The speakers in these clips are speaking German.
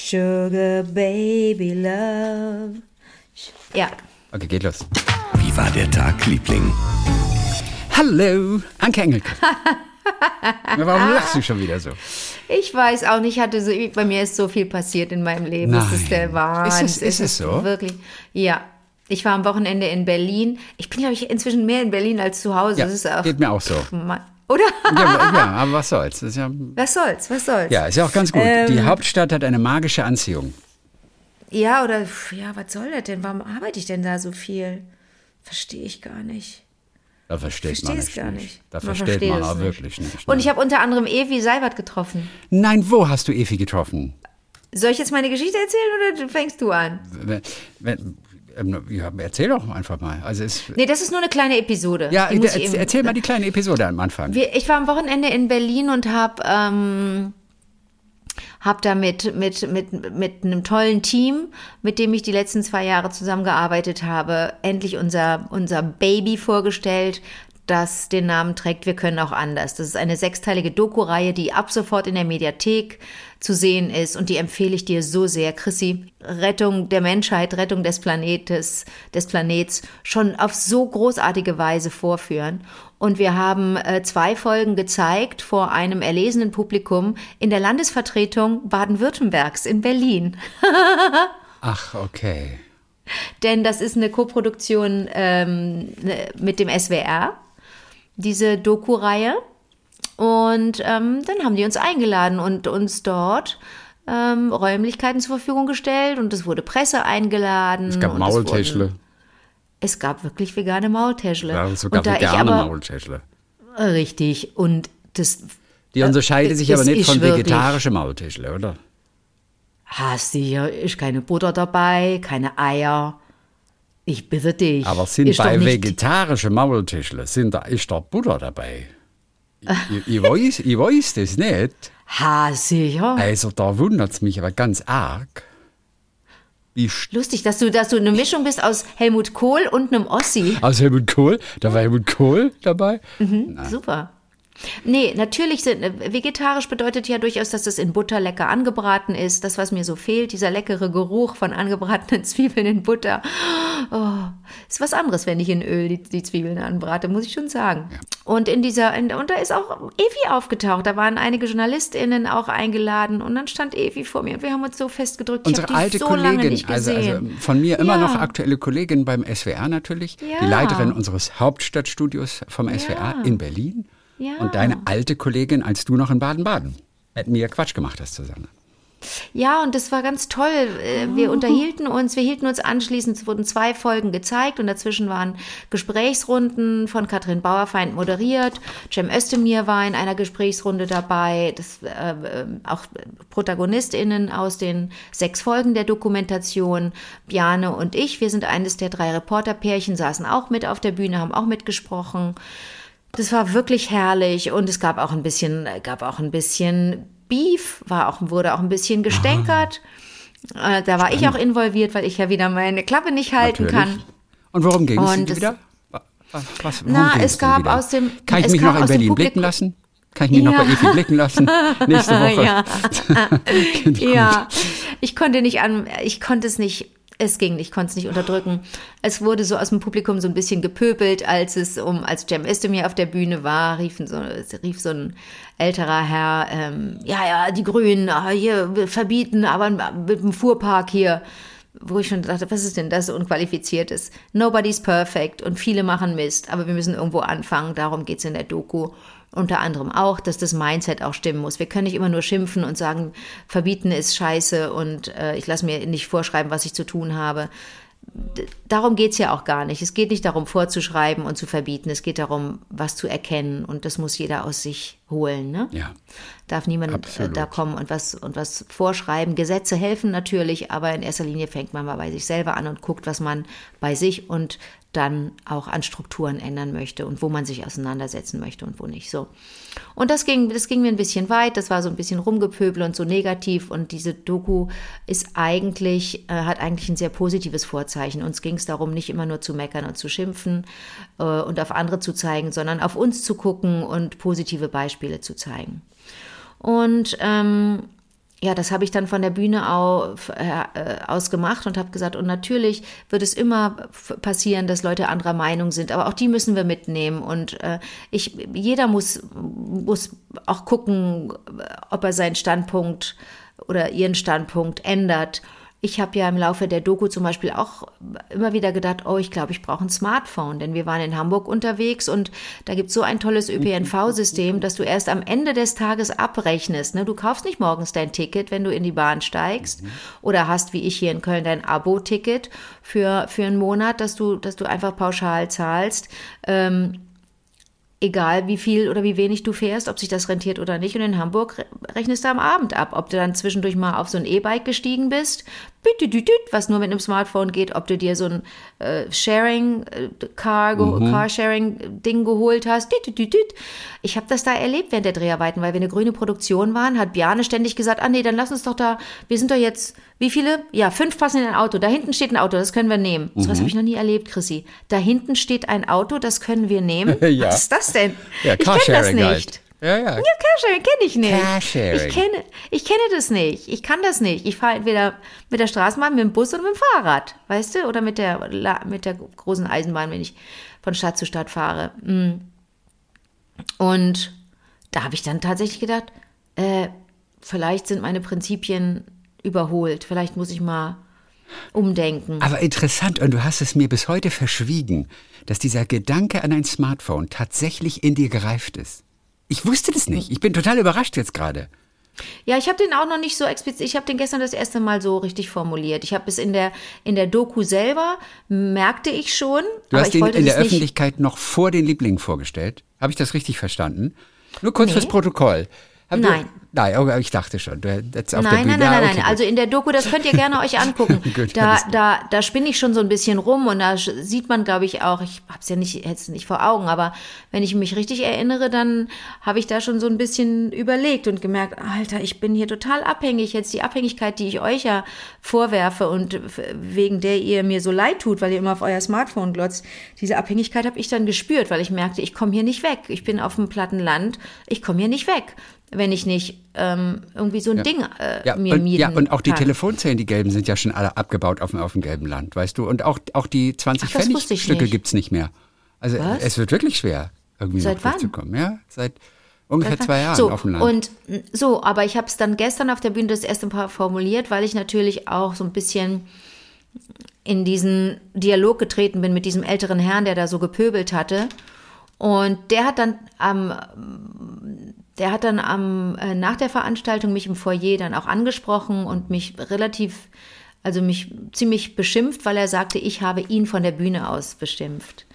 Sugar Baby Love. Ja. Okay, geht los. Wie war der Tag, Liebling? Hallo, Anke Engelke. Warum lachst du schon wieder so? Ich weiß auch nicht, hatte so, bei mir ist so viel passiert in meinem Leben. Das ist der Nein. Wahnsinn. Ist es- ist es so? Wirklich. Ja. Ich war am Wochenende in Berlin. Ich bin, glaube ich, inzwischen mehr in Berlin als zu Hause. Ja, das ist auch, geht mir auch so. Ma- Oder? Ja, ja, aber was soll's? Ja, Was soll's? Was soll's? ja, ist ja auch ganz gut. Ähm, Die Hauptstadt hat eine magische Anziehung. Ja, oder, ja, was soll das denn? Warum arbeite ich denn da so viel? Verstehe ich gar nicht. Da versteht man es nicht. gar nicht. Da Man versteht versteht man auch nicht. wirklich nicht. Und ich habe unter anderem Evi Seibert getroffen. Nein, wo hast du Evi getroffen? Soll ich jetzt meine Geschichte erzählen oder fängst du an? Wenn, wenn, ähm, ja, erzähl doch einfach mal. Also es, Nee, das ist nur eine kleine Episode. ja, Die muss erzähl, erzähl mal die kleine Episode am Anfang. Wir, ich war am Wochenende in Berlin und habe ähm, hab da mit, mit, mit, mit einem tollen Team, mit dem ich die letzten zwei Jahre zusammengearbeitet habe, endlich unser, unser Baby vorgestellt, das den Namen trägt Wir können auch anders. Das ist eine sechsteilige Doku-Reihe, die ab sofort in der Mediathek zu sehen ist und die empfehle ich dir so sehr, Chrissy. Rettung der Menschheit, Rettung des Planetes, des Planets schon auf so großartige Weise vorführen. Und wir haben äh, zwei Folgen gezeigt vor einem erlesenen Publikum in der Landesvertretung Baden-Württembergs in Berlin. Ach, okay. Denn das ist eine Koproduktion ähm, ne- mit dem SWR, diese Doku-Reihe. Und ähm, dann haben die uns eingeladen und uns dort ähm, Räumlichkeiten zur Verfügung gestellt und es wurde Presse eingeladen. Es gab Maultäschle. Es gab wirklich vegane Maultäschle. Ja, sogar und da ich vegane aber, Maultäschle. Richtig. Und das Die unterscheiden sich es aber nicht von vegetarischen Maultäschle, oder? hast du hier, ist keine Butter dabei, keine Eier. Ich bitte dich. Aber sind ist bei vegetarischen Maultäschle, sind da, ist da Butter dabei? Ich, ich, weiß, ich weiß das nicht. Ha, sicher. Also da wundert es mich aber ganz arg. Lustig, dass du, dass du eine Mischung bist aus Helmut Kohl und einem Ossi. aus Helmut Kohl, da war Helmut Kohl dabei. Super. Nee, natürlich sind, äh, vegetarisch bedeutet ja durchaus, dass es in Butter lecker angebraten ist. Das, was mir so fehlt, dieser leckere Geruch von angebratenen Zwiebeln in Butter. Oh, ist was anderes, wenn ich in Öl die, die Zwiebeln anbrate, muss ich schon sagen. Und in dieser, in, und da ist auch Evi aufgetaucht. Da waren einige JournalistInnen auch eingeladen und dann stand Evi vor mir und wir haben uns so festgedrückt. Unsere alte so Kollegin, also, also von mir immer Ja. noch aktuelle Kollegin beim SWR natürlich, Ja. die Leiterin unseres Hauptstadtstudios vom SWR in Berlin Ja. und deine alte Kollegin, als du noch in Baden-Baden mit mir Quatsch gemacht hast zusammen. Ja, und das war ganz toll. Äh, Wir unterhielten uns, wir hielten uns anschließend, es wurden zwei Folgen gezeigt und dazwischen waren Gesprächsrunden von Katrin Bauerfeind moderiert. Cem Özdemir war in einer Gesprächsrunde dabei, das, äh, äh, auch ProtagonistInnen aus den sechs Folgen der Dokumentation. Bjane und ich, wir sind eines der drei Reporterpärchen, saßen auch mit auf der Bühne, haben auch mitgesprochen. Das war wirklich herrlich und es gab auch ein bisschen, gab auch ein bisschen Beef, war auch, wurde auch ein bisschen gestänkert. Äh, da war ich auch involviert, weil ich ja wieder meine Klappe nicht halten Natürlich. kann. Und worum ging es wieder? Was, was, Na, es gab wieder? aus dem- Kann ich mich noch in Berlin blicken lassen? Kann ich mich noch Ja. bei Evi blicken lassen? Nächste Woche. ja. Gut. ja, ich konnte nicht an, ich konnte es nicht, es ging ich konnte es nicht unterdrücken. Es wurde so aus dem Publikum so ein bisschen gepöbelt, als es um, als Cem Özdemir auf der Bühne war, riefen so, rief so ein älterer Herr, ähm, ja, ja, die Grünen, ah, hier verbieten, aber mit dem Fuhrpark hier. Wo ich schon dachte, was ist denn das Unqualifiziertes? Nobody's perfect und viele machen Mist, aber wir müssen irgendwo anfangen. Darum geht's in der Doku. Unter anderem auch, dass das Mindset auch stimmen muss. Wir können nicht immer nur schimpfen und sagen, verbieten ist scheiße und äh, ich lasse mir nicht vorschreiben, was ich zu tun habe. Darum geht's ja auch gar nicht. Es geht nicht darum, vorzuschreiben und zu verbieten. Es geht darum, was zu erkennen und das muss jeder aus sich holen. Ne? Ja. Darf niemand äh, Absolut. da kommen und was, und was vorschreiben. Gesetze helfen natürlich, aber in erster Linie fängt man mal bei sich selber an und guckt, was man bei sich und dann auch an Strukturen ändern möchte und wo man sich auseinandersetzen möchte und wo nicht. So. Und das ging, das ging mir ein bisschen weit, das war so ein bisschen rumgepöbel und so negativ und diese Doku ist eigentlich, äh, hat eigentlich ein sehr positives Vorzeichen. Uns ging es darum, nicht immer nur zu meckern und zu schimpfen äh, und auf andere zu zeigen, sondern auf uns zu gucken und positive Beispiele zu zeigen. Und ähm, ja, das habe ich dann von der Bühne auf, äh, aus gemacht und habe gesagt, und natürlich wird es immer passieren, dass Leute anderer Meinung sind, aber auch die müssen wir mitnehmen. Und äh, ich, jeder muss, muss auch gucken, ob er seinen Standpunkt oder ihren Standpunkt ändert ich habe ja im Laufe der Doku zum Beispiel auch immer wieder gedacht, oh, ich glaube, ich brauche ein Smartphone, denn wir waren in Hamburg unterwegs und da gibt es so ein tolles ÖPNV-System, dass du erst am Ende des Tages abrechnest. Ne? Du kaufst nicht morgens dein Ticket, wenn du in die Bahn steigst mhm. oder hast, wie ich hier in Köln, dein Abo-Ticket für, für einen Monat, dass du, dass du einfach pauschal zahlst. Ähm, egal wie viel oder wie wenig du fährst, ob sich das rentiert oder nicht. Und in Hamburg rechnest du am Abend ab, ob du dann zwischendurch mal auf so ein E-Bike gestiegen bist, was nur mit einem Smartphone geht, ob du dir so ein äh, Sharing äh, Car, mhm. Carsharing Ding geholt hast. Ich habe das da erlebt während der Dreharbeiten, weil wir eine grüne Produktion waren, hat Bjane ständig gesagt, ah nee, dann lass uns doch da, wir sind doch jetzt, wie viele? Ja, fünf passen in ein Auto. Da hinten steht ein Auto, das können wir nehmen. Mhm. So was habe ich noch nie erlebt, Chrissy. Da hinten steht ein Auto, das können wir nehmen. ja. Was ist das denn? Ja, ich kenne das nicht. Halt. Ja, ja. Ja, Carsharing kenne ich nicht. Carsharing. Ich kenne, ich kenne das nicht. Ich kann das nicht. Ich fahre entweder mit der Straßenbahn, mit dem Bus oder mit dem Fahrrad, weißt du? Oder mit der, mit der großen Eisenbahn, wenn ich von Stadt zu Stadt fahre. Mm. Und da habe ich dann tatsächlich gedacht, äh, vielleicht sind meine Prinzipien überholt. Vielleicht muss ich mal umdenken. Aber interessant, und du hast es mir bis heute verschwiegen, dass dieser Gedanke an ein Smartphone tatsächlich in dir gereift ist. Ich wusste das nicht. Ich bin total überrascht jetzt gerade. Ja, ich habe den auch noch nicht so explizit. Ich habe den gestern das erste Mal so richtig formuliert. Ich habe es in der in der Doku selber merkte ich schon. Du hast ihn in der Öffentlichkeit noch vor den Lieblingen vorgestellt. Habe ich das richtig verstanden? Nur kurz nee. fürs Protokoll. Habt nein. Ihr, nein, oh, ich dachte schon. Du, jetzt auf nein, der Bühne. nein, nein, nein, nein. Also in der Doku, das könnt ihr gerne euch angucken. Gut, da, da, da spinne ich schon so ein bisschen rum und da sieht man, glaube ich, auch, ich habe es ja nicht, jetzt nicht vor Augen, aber wenn ich mich richtig erinnere, dann habe ich da schon so ein bisschen überlegt und gemerkt, Alter, ich bin hier total abhängig. Jetzt die Abhängigkeit, die ich euch ja vorwerfe und wegen der ihr mir so leid tut, weil ihr immer auf euer Smartphone glotzt, diese Abhängigkeit habe ich dann gespürt, weil ich merkte, ich komme hier nicht weg. Ich bin auf dem platten Land, ich komme hier nicht weg wenn ich nicht ähm, irgendwie so ein ja. Ding äh, ja, mir und, mieten Ja, und auch die kann. Telefonzellen, die gelben, sind ja schon alle abgebaut auf dem, auf dem gelben Land, weißt du? Und auch, auch die 20 Ach, Pfennigstücke gibt es nicht mehr. Also Was? es wird wirklich schwer, irgendwie Seit noch durchzukommen. Ja, seit ungefähr zwei Jahren so, auf dem Land. Und so, aber ich habe es dann gestern auf der Bühne das erste Mal formuliert, weil ich natürlich auch so ein bisschen in diesen Dialog getreten bin mit diesem älteren Herrn, der da so gepöbelt hatte. Und der hat dann am der hat dann am, äh, nach der Veranstaltung mich im Foyer dann auch angesprochen und mich relativ, also mich ziemlich beschimpft, weil er sagte, ich habe ihn von der Bühne aus beschimpft.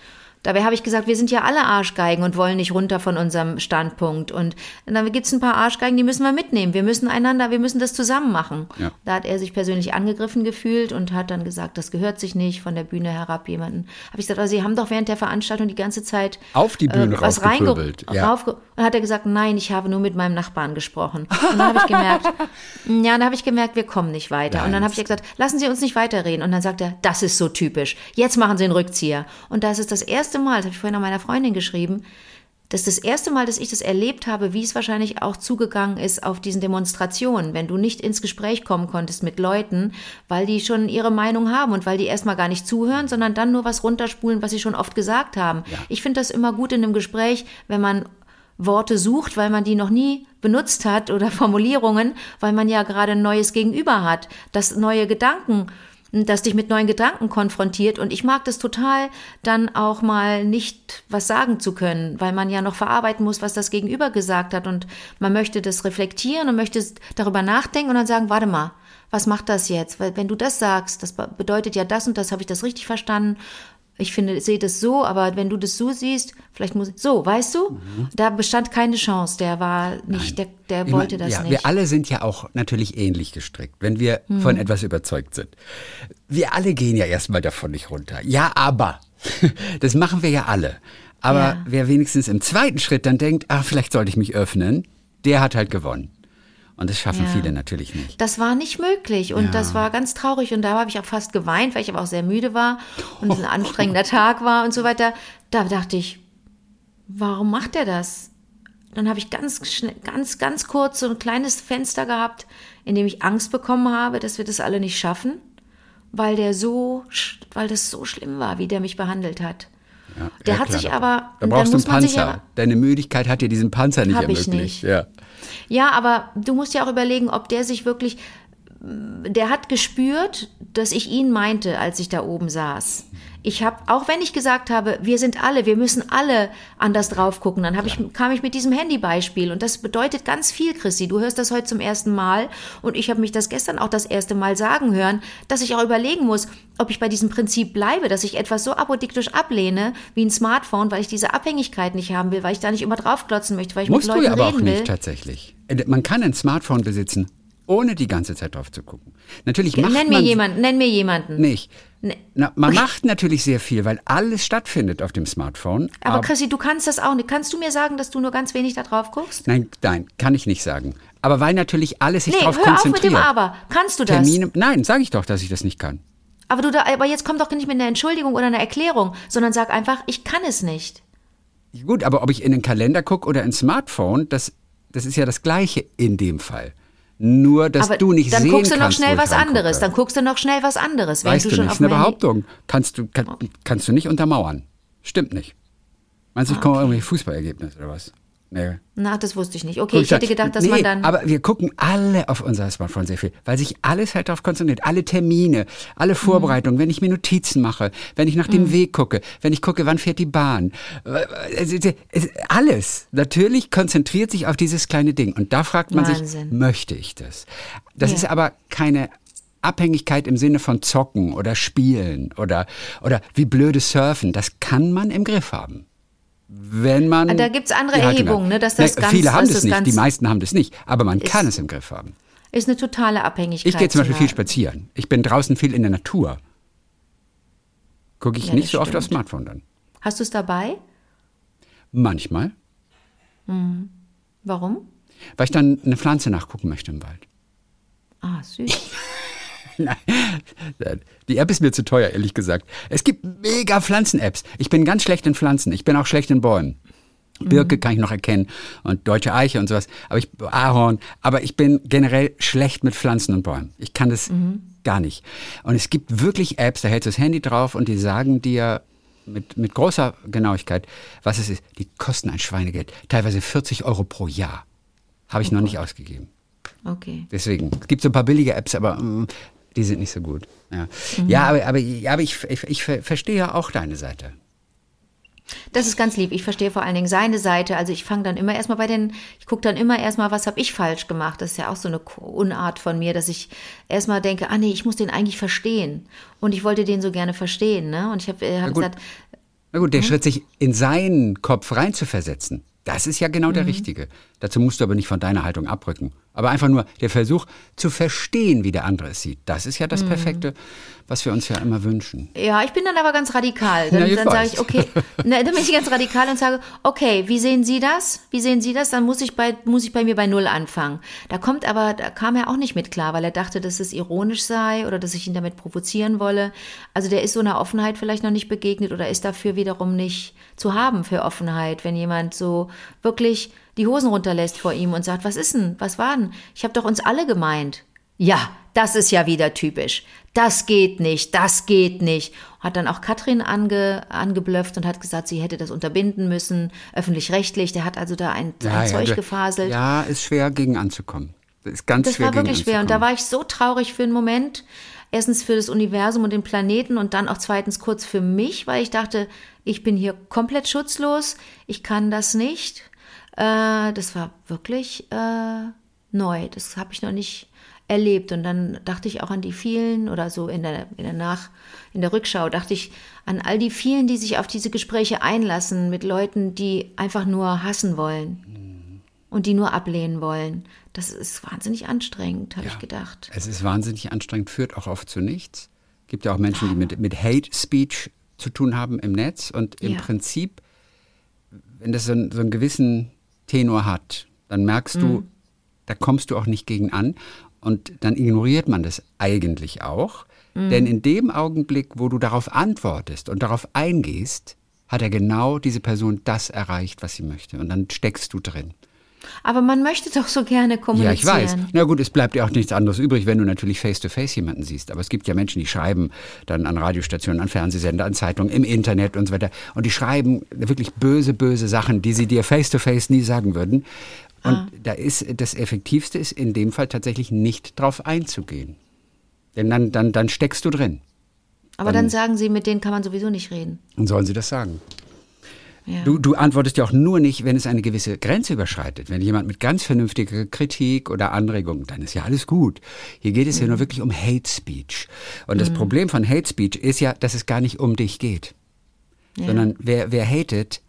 Dabei habe ich gesagt, wir sind ja alle Arschgeigen und wollen nicht runter von unserem Standpunkt. Und dann gibt es ein paar Arschgeigen, die müssen wir mitnehmen. Wir müssen einander, wir müssen das zusammen machen. Ja. Da hat er sich persönlich angegriffen gefühlt und hat dann gesagt, das gehört sich nicht von der Bühne herab jemanden. Habe ich gesagt, also Sie haben doch während der Veranstaltung die ganze Zeit auf die Bühne äh, was reingepöbelt. Ja. Und hat er gesagt, nein, ich habe nur mit meinem Nachbarn gesprochen. Und dann habe ich gemerkt, ja, dann habe ich gemerkt, wir kommen nicht weiter. Nein. Und dann habe ich gesagt, lassen Sie uns nicht weiterreden. Und dann sagt er, das ist so typisch. Jetzt machen Sie einen Rückzieher. Und das ist das erste Mal, das habe ich vorhin an meiner Freundin geschrieben, das ist das erste Mal, dass ich das erlebt habe, wie es wahrscheinlich auch zugegangen ist auf diesen Demonstrationen, wenn du nicht ins Gespräch kommen konntest mit Leuten, weil die schon ihre Meinung haben und weil die erstmal gar nicht zuhören, sondern dann nur was runterspulen, was sie schon oft gesagt haben. Ja. Ich finde das immer gut in einem Gespräch, wenn man Worte sucht, weil man die noch nie benutzt hat oder Formulierungen, weil man ja gerade ein neues Gegenüber hat, das neue Gedanken das dich mit neuen Gedanken konfrontiert. Und ich mag das total, dann auch mal nicht was sagen zu können, weil man ja noch verarbeiten muss, was das Gegenüber gesagt hat. Und man möchte das reflektieren und möchte darüber nachdenken und dann sagen, warte mal, was macht das jetzt? Weil wenn du das sagst, das bedeutet ja das und das, habe ich das richtig verstanden? Ich finde, sehe das so, aber wenn du das so siehst, vielleicht muss ich, so, weißt du? Mhm. Da bestand keine Chance. Der war nicht, Nein. der, der wollte meine, das ja, nicht. Wir alle sind ja auch natürlich ähnlich gestrickt, wenn wir mhm. von etwas überzeugt sind. Wir alle gehen ja erstmal davon nicht runter. Ja, aber. Das machen wir ja alle. Aber ja. wer wenigstens im zweiten Schritt dann denkt, ach, vielleicht sollte ich mich öffnen, der hat halt gewonnen. Und das schaffen ja. viele natürlich nicht. Das war nicht möglich und ja. das war ganz traurig und da habe ich auch fast geweint, weil ich aber auch sehr müde war und es ein anstrengender Tag war und so weiter. Da dachte ich, warum macht er das? dann habe ich ganz schnell, ganz, ganz kurz so ein kleines Fenster gehabt, in dem ich Angst bekommen habe, dass wir das alle nicht schaffen, weil der so, weil das so schlimm war, wie der mich behandelt hat. Ja, der hat klar. sich aber, Da brauchst du einen Panzer. Deine Müdigkeit hat dir diesen Panzer nicht Hab ich ermöglicht. nicht. Ja. Ja, aber du musst ja auch überlegen, ob der sich wirklich. Der hat gespürt, dass ich ihn meinte, als ich da oben saß. Ich habe, auch wenn ich gesagt habe, wir sind alle, wir müssen alle anders drauf gucken, dann ich, kam ich mit diesem Handybeispiel und das bedeutet ganz viel, Chrissy. Du hörst das heute zum ersten Mal und ich habe mich das gestern auch das erste Mal sagen hören, dass ich auch überlegen muss, ob ich bei diesem Prinzip bleibe, dass ich etwas so apodiktisch ablehne wie ein Smartphone, weil ich diese Abhängigkeit nicht haben will, weil ich da nicht immer draufklotzen möchte, weil ich Musst mit du Leuten ja aber auch will. nicht tatsächlich. Äh, Man kann ein Smartphone besitzen, ohne die ganze Zeit drauf zu gucken. Natürlich macht Nenn mir man jemanden, nenn mir jemanden. nicht. Nee. Na, man macht natürlich sehr viel, weil alles stattfindet auf dem Smartphone. Aber Chrissy, du kannst das auch nicht. Kannst du mir sagen, dass du nur ganz wenig da drauf guckst? Nein, nein, kann ich nicht sagen. Aber weil natürlich alles sich Nee, darauf hör auf mit konzentriert. dem Aber. Kannst du das? Termine, nein, sage ich doch, dass ich das nicht kann. Aber, du da, aber jetzt komm doch nicht mit einer Entschuldigung oder einer Erklärung, sondern sag einfach, ich kann es nicht. Gut, aber ob ich in den Kalender gucke oder ins Smartphone, das, das ist ja das Gleiche in dem Fall. Nur, dass aber du nicht dann sehen guckst du noch kannst, schnell was anderes. Dann guckst du noch schnell was anderes. Wenn Weißt du du schon nicht, ist eine Behauptung. Kannst du, kann, kannst du nicht untermauern. Stimmt nicht. Meinst du, ich komme irgendwelche Fußballergebnisse oder was? Nee. Na, das wusste ich nicht. Okay, Guck ich hätte gedacht, dass nee, man dann. Aber wir gucken alle auf unser Smartphone sehr viel, weil sich alles halt darauf konzentriert. Alle Termine, alle Vorbereitungen, wenn ich mir Notizen mache, wenn ich nach dem Mhm. Weg gucke, wenn ich gucke, wann fährt die Bahn. es- es- es- Alles. Natürlich konzentriert sich auf dieses kleine Ding. Und da fragt man sich, Wahnsinn. möchte ich das? Das Ja. ist aber keine Abhängigkeit im Sinne von Zocken oder Spielen oder, oder wie blöde Surfen. Das kann man im Griff haben. Wenn man. Ah, Da gibt's andere die Haltung Erhebungen, ne, dass das Nee, ganz- Viele haben das das nicht, die meisten haben das nicht, aber man kann es im Griff haben. ist eine totale Abhängigkeit. Ich gehe zum Beispiel viel spazieren. Ich bin draußen viel in der Natur. Gucke ich Ja, nicht so oft aufs stimmt. Smartphone dann. Hast du es dabei? Manchmal, Warum? weil ich dann eine Pflanze nachgucken möchte im Wald. Ah, süß. Nein, die App ist mir zu teuer, ehrlich gesagt. Es gibt mega Pflanzen-Apps. Ich bin ganz schlecht in Pflanzen. Ich bin auch schlecht in Bäumen. Birke kann ich noch erkennen und deutsche Eiche und sowas. Aber ich, Ahorn. Aber ich bin generell schlecht mit Pflanzen und Bäumen. Ich kann das gar nicht. Und es gibt wirklich Apps, da hältst du das Handy drauf und die sagen dir mit, mit großer Genauigkeit, was es ist. Die kosten ein Schweinegeld. Teilweise 40 Euro pro Jahr. Habe ich noch nicht ausgegeben. Okay. Deswegen. Es gibt so ein paar billige Apps, aber mm, die sind nicht so gut. Ja, Mhm. ja aber, aber, aber ich, ich, ich ver- verstehe ja auch deine Seite. Das ist ganz lieb. Ich verstehe vor allen Dingen seine Seite. Also ich fange dann immer erstmal bei den, ich gucke dann immer erstmal, was habe ich falsch gemacht. Das ist ja auch so eine Unart von mir, dass ich erstmal denke, ah nee, ich muss den eigentlich verstehen. Und ich wollte den so gerne verstehen. Ne? Und ich habe äh, hab gut. gesagt, Na gut, der Schritt, sich in seinen Kopf reinzuversetzen, das ist ja genau Mhm. der richtige. Dazu musst du aber nicht von deiner Haltung abrücken. Aber einfach nur der Versuch zu verstehen, wie der andere es sieht. Das ist ja Mhm. das Perfekte, was wir uns ja immer wünschen. Ja, ich bin dann aber ganz radikal. Dann, Ja, dann sage ich, okay, ne, dann bin ich ganz radikal und sage, okay, wie sehen Sie das? Wie sehen Sie das? Dann muss ich bei, muss ich bei mir bei Null anfangen. Da kommt aber, da kam er auch nicht mit klar, weil er dachte, dass es ironisch sei oder dass ich ihn damit provozieren wolle. Also der ist so einer Offenheit vielleicht noch nicht begegnet oder ist dafür wiederum nicht zu haben für Offenheit, wenn jemand so wirklich die Hosen runterlässt vor ihm und sagt, was ist denn, was war denn? Ich habe doch uns alle gemeint. Ja, das ist ja wieder typisch. Das geht nicht, das geht nicht. Hat dann auch Katrin ange, angeblöfft und hat gesagt, sie hätte das unterbinden müssen, öffentlich-rechtlich. Der hat also da ein, ein Zeug du- gefaselt. Ja, ist schwer gegen anzukommen. Das ist ganz das schwer war gegen wirklich schwer. Und da war ich so traurig für einen Moment. Erstens für das Universum und den Planeten und dann auch zweitens kurz für mich, weil ich dachte, ich bin hier komplett schutzlos, ich kann das nicht. Äh, das war wirklich äh, neu. Das habe ich noch nicht erlebt. Und dann dachte ich auch an die vielen oder so in der, in der Nach, in der Rückschau dachte ich an all die vielen, die sich auf diese Gespräche einlassen mit Leuten, die einfach nur hassen wollen und die nur ablehnen wollen. Das ist wahnsinnig anstrengend, habe ich gedacht. Es ist wahnsinnig anstrengend, führt auch oft zu nichts. gibt ja auch Menschen, die mit, mit Hate Speech zu tun haben im Netz und im Ja. Prinzip, wenn das so, einen- so einen gewissen Tenor hat, dann merkst Mhm. du, da kommst du auch nicht gegen an und dann ignoriert man das eigentlich auch. Mhm. Denn in dem Augenblick, wo du darauf antwortest und darauf eingehst, hat er genau diese Person das erreicht, was sie möchte. Und dann steckst du drin. Aber man möchte doch so gerne kommunizieren. Ja, ich weiß. Na gut, es bleibt ja auch nichts anderes übrig, wenn du natürlich face-to-face jemanden siehst. Aber es gibt ja Menschen, die schreiben dann an Radiostationen, an Fernsehsender, an Zeitungen, im Internet und so weiter. Und die schreiben wirklich böse, böse Sachen, die sie dir face-to-face nie sagen würden. Und ah. da ist das Effektivste ist in dem Fall tatsächlich nicht drauf einzugehen. Denn dann, dann, dann steckst du drin. Aber dann, dann sagen sie, mit denen kann man sowieso nicht reden. Und sollen sie das sagen? Ja. Du, du antwortest ja auch nur nicht, wenn es eine gewisse Grenze überschreitet. Wenn jemand mit ganz vernünftiger Kritik oder Anregung, dann ist ja alles gut. Hier geht es mhm. ja nur wirklich um Hate Speech. Und das mhm. Problem von Hate Speech ist ja, dass es gar nicht um dich geht. Ja. Sondern wer, wer hatet,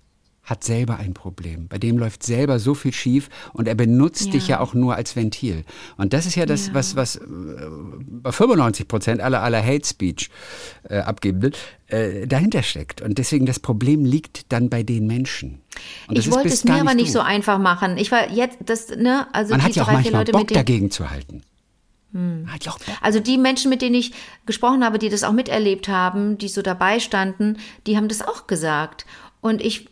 hat selber ein Problem. Bei dem läuft selber so viel schief und er benutzt ja. dich ja auch nur als Ventil. Und das ist ja das, ja. was, was äh, bei 95 Prozent aller, aller Hate Speech äh, Abgebenden äh, dahinter steckt. Und deswegen das Problem liegt dann bei den Menschen. Und ich wollte es mir aber nicht so einfach machen. Ich war jetzt, das, ne, also Man hat ja auch manchmal Leute, Bock dagegen zu halten. Hm. Also die Menschen, mit denen ich gesprochen habe, die das auch miterlebt haben, die so dabei standen, die haben das auch gesagt. Und ich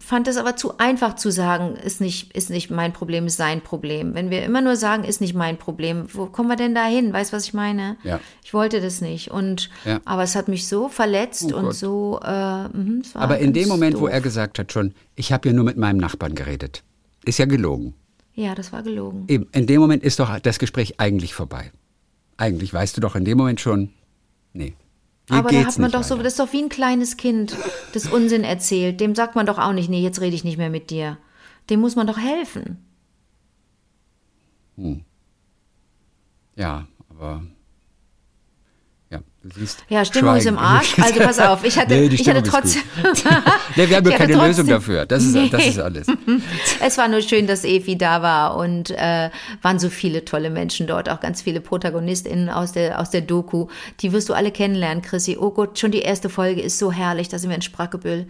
fand es aber zu einfach zu sagen, ist nicht, ist nicht mein Problem, ist sein Problem. Wenn wir immer nur sagen, ist nicht mein Problem, wo kommen wir denn da hin? Weißt du, was ich meine? Ja. Ich wollte das nicht. Und, ja. aber es hat mich so verletzt oh und so. Äh, mh, aber in dem Moment, doof. wo er gesagt hat schon, ich habe ja nur mit meinem Nachbarn geredet, ist ja gelogen. Ja, das war gelogen. Eben, in dem Moment ist doch das Gespräch eigentlich vorbei. Eigentlich weißt du doch in dem Moment schon, nee. Hier aber da hat man doch so, das ist doch wie ein kleines Kind, das Unsinn erzählt. Dem sagt man doch auch nicht, nee, jetzt rede ich nicht mehr mit dir. Dem muss man doch helfen. Hm. Ja, aber ja. Ja, Stimmung Schweigen. ist im Arsch. Also pass auf, ich hatte, nee, ich hatte trotzdem. nee, wir haben ja keine Lösung dafür. Das ist, nee. das ist alles. Es war nur schön, dass Evi da war und äh, waren so viele tolle Menschen dort, auch ganz viele ProtagonistInnen aus der, aus der Doku. Die wirst du alle kennenlernen, Chrissy. Oh Gott, schon die erste Folge ist so herrlich, da sind wir in Sprackebüll.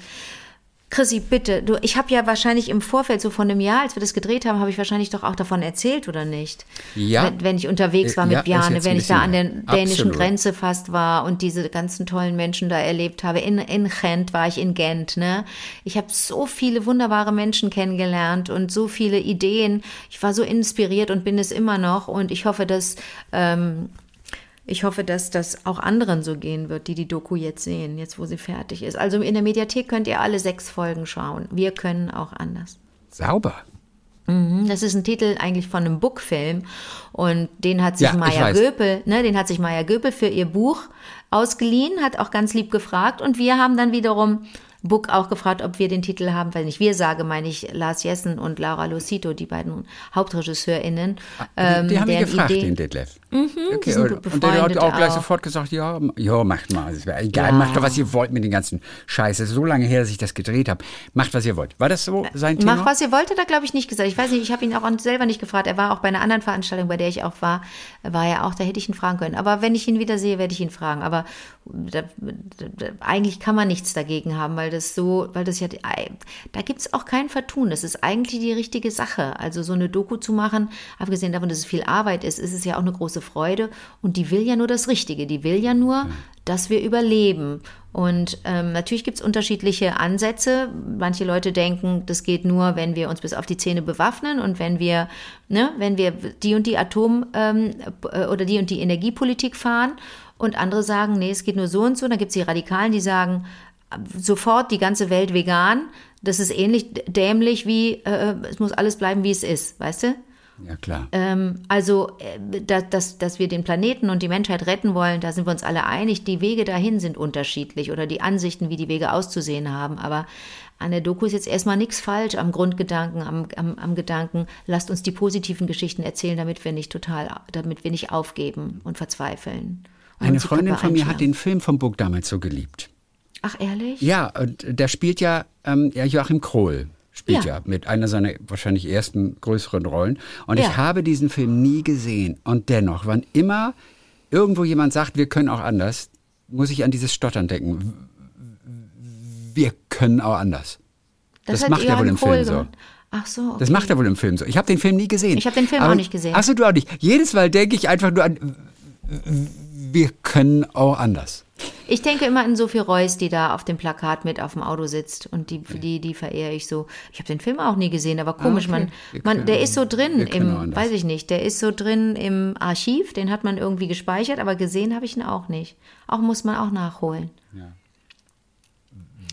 Chrissy, bitte, du, ich habe ja wahrscheinlich im Vorfeld, so von einem Jahr, als wir das gedreht haben, habe ich wahrscheinlich doch auch davon erzählt, oder nicht? Ja. Wenn, wenn ich unterwegs war mit ja, Bjarne, wenn ich da an der dänischen Absolut. Grenze fast war und diese ganzen tollen Menschen da erlebt habe. In, in Gent war ich in Gent, ne? Ich habe so viele wunderbare Menschen kennengelernt und so viele Ideen. Ich war so inspiriert und bin es immer noch und ich hoffe, dass ähm, ich hoffe, dass das auch anderen so gehen wird, die die Doku jetzt sehen, jetzt wo sie fertig ist. Also in der Mediathek könnt ihr alle sechs Folgen schauen. Wir können auch anders. Sauber. Mhm, das ist ein Titel eigentlich von einem Bookfilm und den hat sich ja, Maya Göpel, ne, den hat sich Maya Göpel für ihr Buch ausgeliehen, hat auch ganz lieb gefragt und wir haben dann wiederum Book auch gefragt, ob wir den Titel haben, weil nicht wir sage, meine ich Lars Jessen und Laura Lucito, die beiden HauptregisseurInnen. Ähm, die haben mich gefragt, Ideen, den Detlef. Mhm, okay, und, und der hat auch, gleich sofort gesagt, ja, ja, macht mal. Es wäre egal, ja. macht doch, was ihr wollt mit den ganzen Scheiße. so lange her, dass ich das gedreht habe. Macht, was ihr wollt. War das so sein Thema? Macht, was ihr wollt, hat er, glaube ich, nicht gesagt. Ich weiß nicht, ich habe ihn auch selber nicht gefragt. Er war auch bei einer anderen Veranstaltung, bei der ich auch war, war er auch, da hätte ich ihn fragen können. Aber wenn ich ihn wieder sehe, werde ich ihn fragen. Aber da, da, eigentlich kann man nichts dagegen haben, weil das so, weil das ja, da gibt es auch kein Vertun. Das ist eigentlich die richtige Sache. Also so eine Doku zu machen, abgesehen davon, dass es viel Arbeit ist, ist es ja auch eine große Freude. Und die will ja nur das Richtige. Die will ja nur, dass wir überleben. Und ähm, natürlich gibt es unterschiedliche Ansätze. Manche Leute denken, das geht nur, wenn wir uns bis auf die Zähne bewaffnen und wenn wir, ne, wenn wir die und die Atom- ähm, äh, oder die und die Energiepolitik fahren. Und andere sagen, nee, es geht nur so und so. Dann gibt es die Radikalen, die sagen, sofort die ganze Welt vegan. Das ist ähnlich dämlich wie, äh, es muss alles bleiben, wie es ist, weißt du? Ja, klar. Ähm, also, äh, dass, dass, dass wir den Planeten und die Menschheit retten wollen, da sind wir uns alle einig. Die Wege dahin sind unterschiedlich oder die Ansichten, wie die Wege auszusehen haben. Aber an der Doku ist jetzt erstmal nichts falsch am Grundgedanken, am, am, am Gedanken, lasst uns die positiven Geschichten erzählen, damit wir nicht total, damit wir nicht aufgeben und verzweifeln. Eine Freundin von mir hat den Film vom Burg damals so geliebt. Ach, ehrlich? Ja, und der spielt ja, ähm, ja Joachim Krohl spielt ja. ja. mit einer seiner wahrscheinlich ersten größeren Rollen. Und ja. ich habe diesen Film nie gesehen. Und dennoch, wann immer irgendwo jemand sagt, wir können auch anders, muss ich an dieses Stottern denken. Wir können auch anders. Das, das macht er wohl im Film so. Ach so. Okay. Das macht er wohl im Film so. Ich habe den Film nie gesehen. Ich habe den Film Aber, auch nicht gesehen. Achso, du auch nicht. Jedes Mal denke ich einfach nur an wir können auch anders. Ich denke immer an Sophie Reuss, die da auf dem Plakat mit auf dem Auto sitzt und die, die, die verehre ich so. Ich habe den Film auch nie gesehen, aber komisch, Ah, okay. man, man, können- der ist so drin im, weiß ich nicht, der ist so drin im Archiv, den hat man irgendwie gespeichert, aber gesehen habe ich ihn auch nicht. Auch muss man auch nachholen.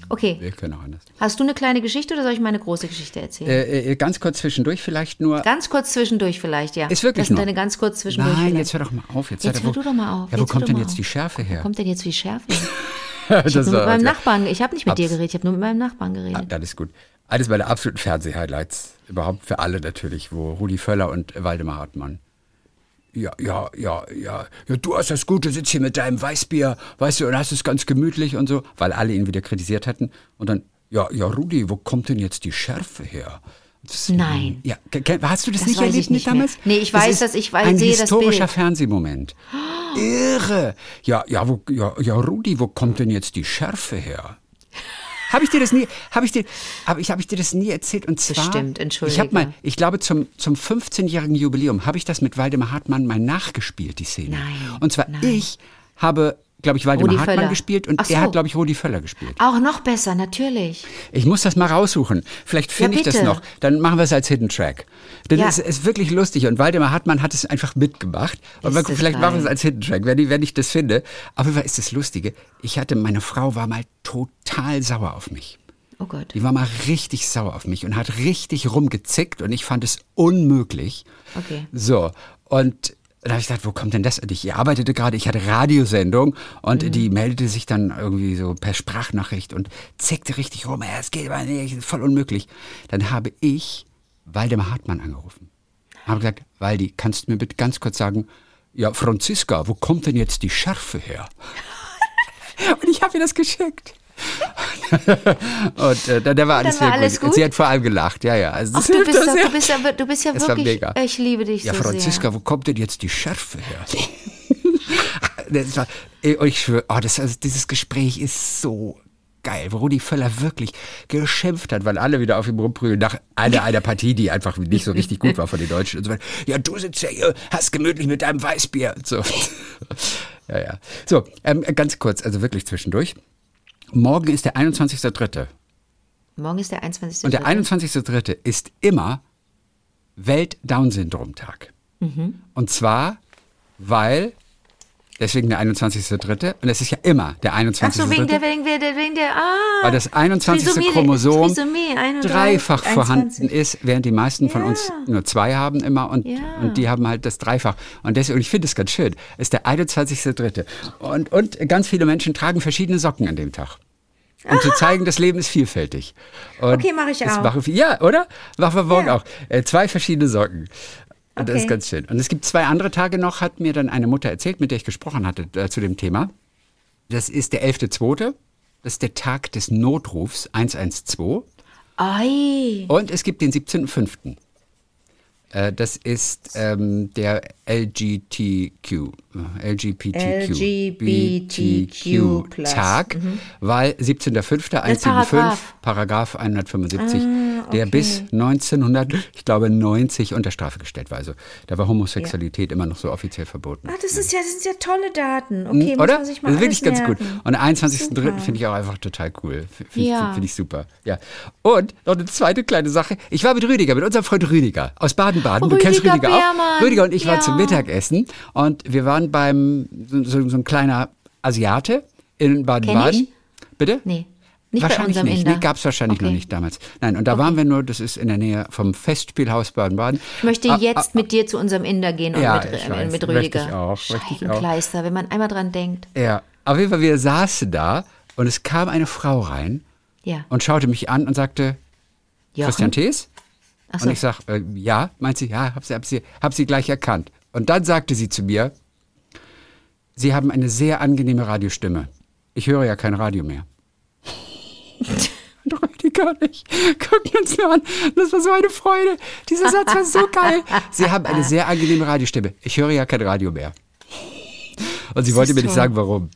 Okay, Wir können auch anders. hast du eine kleine Geschichte oder soll ich meine große Geschichte erzählen? Äh, äh, ganz kurz zwischendurch vielleicht nur. Ganz kurz zwischendurch vielleicht, ja. Ist wirklich Das sind nur. deine ganz kurz zwischendurch. Nein, vielleicht. jetzt hör doch mal auf. Jetzt, Jetzt hör hör du doch mal auf. Ja, wo Jetzt kommt denn jetzt auf. die Schärfe Wo her? kommt denn jetzt die Schärfe das Ich habe nur mit meinem ja. Nachbarn, ich habe nicht mit dir Abs- geredet, ich habe nur mit meinem Nachbarn geredet. Ah, das ist gut. Eines meiner absoluten Fernseh-Highlights überhaupt für alle natürlich, wo Rudi Völler und Waldemar Hartmann. Ja, ja, ja, ja, ja, du hast das Gute, sitzt hier mit deinem Weißbier, weißt du, und hast es ganz gemütlich und so, weil alle ihn wieder kritisiert hatten. Und dann, ja, ja, Rudi, wo kommt denn jetzt die Schärfe her? Das, Nein. Ja, hast du das, Das nicht erlebt ich nicht mehr. damals? Nee, ich Das weiß, dass ich weiß- ein sehe das historischer Bild. Fernsehmoment. Irre. Ja, ja, wo, ja, ja, Rudi, wo kommt denn jetzt die Schärfe her? Habe ich dir das nie, habe ich dir, habe ich, habe ich dir das nie erzählt? Und zwar, Bestimmt, entschuldige. Ich habe mal, ich glaube zum zum 15-jährigen Jubiläum habe ich das mit Waldemar Hartmann mal nachgespielt, die Szene. Nein, Und zwar nein. ich habe, glaube ich, Waldemar Rudi Hartmann Völler. gespielt und so. er hat, glaube ich, Rudi Völler gespielt. Auch noch besser, natürlich. Ich muss das mal raussuchen. Vielleicht finde ich das noch. Dann machen wir es als Hidden Track. Denn Ja. es ist wirklich lustig und Waldemar Hartmann hat es einfach mitgemacht. Und das vielleicht machen wir es als Hidden Track, wenn ich, wenn ich das finde. Aber was ist das Lustige? Ich hatte, meine Frau war mal total sauer auf mich. Oh Gott. Die war mal richtig sauer auf mich und hat richtig rumgezickt und ich fand es unmöglich. Okay. So, und dann habe ich gedacht, wo kommt denn das? Ich arbeitete gerade, ich hatte Radiosendung und Mhm. die meldete sich dann irgendwie so per Sprachnachricht und zickte richtig rum, es geht aber nicht, es ist voll unmöglich. Dann habe ich Waldemar Hartmann angerufen. Habe gesagt, Waldi, kannst du mir bitte ganz kurz sagen, ja, Franziska, wo kommt denn jetzt die Schärfe her? und ich habe ihr das geschickt. und äh, dann, dann war alles, war sehr alles gut? Sie hat vor allem gelacht, ja, ja. Also Ach, du bist, doch du bist ja, du bist ja war wirklich, ich liebe dich Ja, so Franziska, sehr. wo kommt denn jetzt die Schärfe her? das war, ich schwöre, oh, das, also dieses Gespräch ist so geil, wo Rudi Völler wirklich geschimpft hat, weil alle wieder auf ihm rumprügeln nach einer, einer Partie, die einfach nicht so richtig gut war von den Deutschen und so weiter. Ja, du sitzt ja hier, hast gemütlich mit deinem Weißbier so. ja, ja. So, ähm, ganz kurz, also wirklich zwischendurch. Morgen ist der 21.3. Morgen ist der 21. Und der 21.3. ist immer Welt-Down-Syndrom-Tag. Und zwar, weil, deswegen der 21.3. Und es ist ja immer der 21.3. Ach so, wegen der, wegen der, wegen der, ah. weil das 21. Trisomie- Chromosom Trisomie 31, dreifach 21. vorhanden ist, während die meisten von Ja. uns nur zwei haben immer und, Ja. und die haben halt das Dreifach. Und deswegen, ich finde es ganz schön, ist der 21.3. Und, und ganz viele Menschen tragen verschiedene Socken an dem Tag. Um zu zeigen, das Leben ist vielfältig. Und Okay, mach ich auch. Machen, wir- ja, oder? Machen wir morgen Ja. auch. Äh, zwei verschiedene Socken. Und das Okay. ist ganz schön. Und es gibt zwei andere Tage noch, hat mir dann eine Mutter erzählt, mit der ich gesprochen hatte äh, zu dem Thema. Das ist der 11.2., das ist der Tag des Notrufs 112. Ei. Und es gibt den 17.05. Äh, Das ist ähm, der LGTQ, äh, LGBTQ, plus. Tag, weil 17.05. 175, Paragraph. Paragraph 175, Ah, der okay. bis 1900, ich glaube 90 unter Strafe gestellt war. Also da war Homosexualität immer noch so offiziell verboten. Ach, das ist ja, das sind ja tolle Daten. Okay, muss Hm, Oder? man sich mal das ist wirklich alles ganz gut. merken. Und den 21.03. Super. finde ich auch einfach total cool. Finde Ja. ich, find ich super. Ja. Und noch eine zweite kleine Sache. Ich war mit Rüdiger, mit unserem Freund Rüdiger aus Baden-Baden. du kennst Rüdiger Rüdiger auch. Bärmann. Rüdiger und ich waren Ja. zum Mittagessen und wir waren beim, so, so, so ein kleiner Asiate in Baden-Baden. Bitte? Nee, nicht bei wahrscheinlich unserem nicht. Inder. Nee, gab es wahrscheinlich noch Okay. nicht damals. Nein, und da waren wir nur, das ist in der Nähe vom Festspielhaus Baden-Baden. Ich möchte Ah, jetzt mit dir zu unserem Inder gehen und Ja, mit, ich äh, weiß. mit Rüdiger. ich auch, ich auch. Scheibenkleister, wenn man einmal dran denkt. Ja, auf jeden Fall, wir saßen da und es kam eine Frau rein Ja. und schaute mich an und sagte, Jochen? Christian Thees? Ach Und so. ich sag, äh, ja, meint sie, ja, hab sie, hab, sie, hab sie gleich erkannt. Und dann sagte sie zu mir, Sie haben eine sehr angenehme Radiostimme. Ich höre ja kein Radio mehr. Und Rüdiger und ich guckten uns nur an. Das war so eine Freude. Dieser Satz war so geil. Sie haben eine sehr angenehme Radiostimme. Ich höre ja kein Radio mehr. Und sie wollte mir nicht toll. sagen, warum.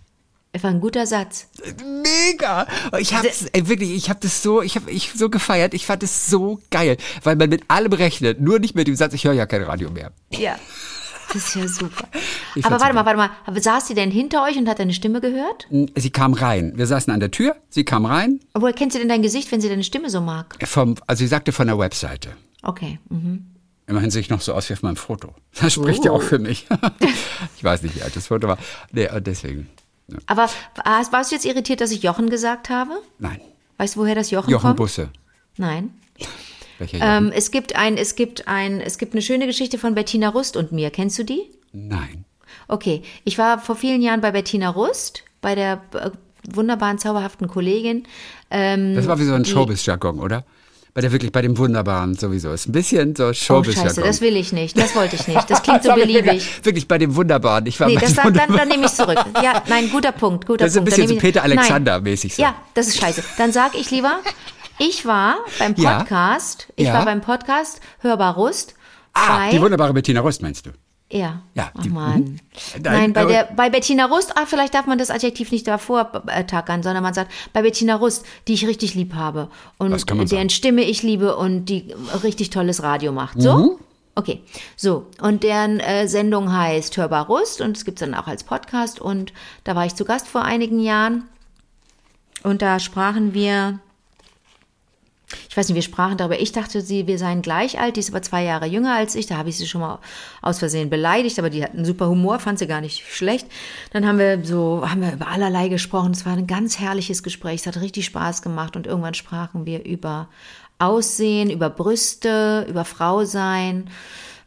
War ein guter Satz. Mega! Ich hab's, ey, wirklich, ich hab das so, ich hab ich so gefeiert, ich fand es so geil, weil man mit allem rechnet, nur nicht mit dem Satz, ich höre ja kein Radio mehr. Ja. Das ist ja super. Ich Aber warte mal, warte mal. Saß sie denn hinter euch und hat deine Stimme gehört? Sie kam rein. Wir saßen an der Tür, sie kam rein. Woher kennt sie denn dein Gesicht, wenn sie deine Stimme so mag? Vom, also sie sagte von der Webseite. Okay. Mhm. Immerhin sehe ich noch so aus wie auf meinem Foto. Das spricht ja Oh. auch für mich. ich weiß nicht, wie alt das Foto war. Nee, äh, deswegen. Ja. Aber warst du jetzt irritiert, dass ich Jochen gesagt habe? Nein. Weißt du, woher das Jochen, Jochen kommt? Busse. Nein. Ähm, es gibt ein, es gibt ein, es gibt eine schöne Geschichte von Bettina Rust und mir. Kennst du die? Nein. Okay, ich war vor vielen Jahren bei Bettina Rust, bei der äh, wunderbaren, zauberhaften Kollegin. Ähm, Das war wie so ein Showbiz-Jargon, oder? Bei der wirklich, bei dem Wunderbaren sowieso. Ist ein bisschen so Oh, Showbiz-Jargon. scheiße, das will ich nicht. Das wollte ich nicht. Das klingt so beliebig. Wirklich bei dem Wunderbaren. Ich war Nee, bei das, dann, dann, dann nehme ich zurück. Ja, nein, guter Punkt, guter Das ist ein Punkt. bisschen Dann so Peter. Alexander-mäßig so. Ja, das ist scheiße. Dann sage ich lieber, ich war beim Ja. Podcast, ich Ja. war beim Podcast Hörbar Rust Ah, die wunderbare Bettina Rust meinst du? ja. Ja, Ach die- Mann. mhm. Nein, Nein, bei, der, bei Bettina Rust, ah, vielleicht darf man das Adjektiv nicht davor äh, tackern, sondern man sagt, bei Bettina Rust, die ich richtig lieb habe und deren sagen. Stimme ich liebe und die richtig tolles Radio macht. So? Mhm. Okay, so. Und deren äh, Sendung heißt Hörbar Rust und es gibt es dann auch als Podcast und da war ich zu Gast vor einigen Jahren und da sprachen wir ich weiß nicht, wir sprachen darüber. Ich dachte, sie, wir seien gleich alt. Die ist aber zwei Jahre jünger als ich. Da habe ich sie schon mal aus Versehen beleidigt, aber die hat einen super Humor, fand sie gar nicht schlecht. Dann haben wir so, haben wir über allerlei gesprochen. Es war ein ganz herrliches Gespräch. Es hat richtig Spaß gemacht und irgendwann sprachen wir über Aussehen, über Brüste, über Frau sein,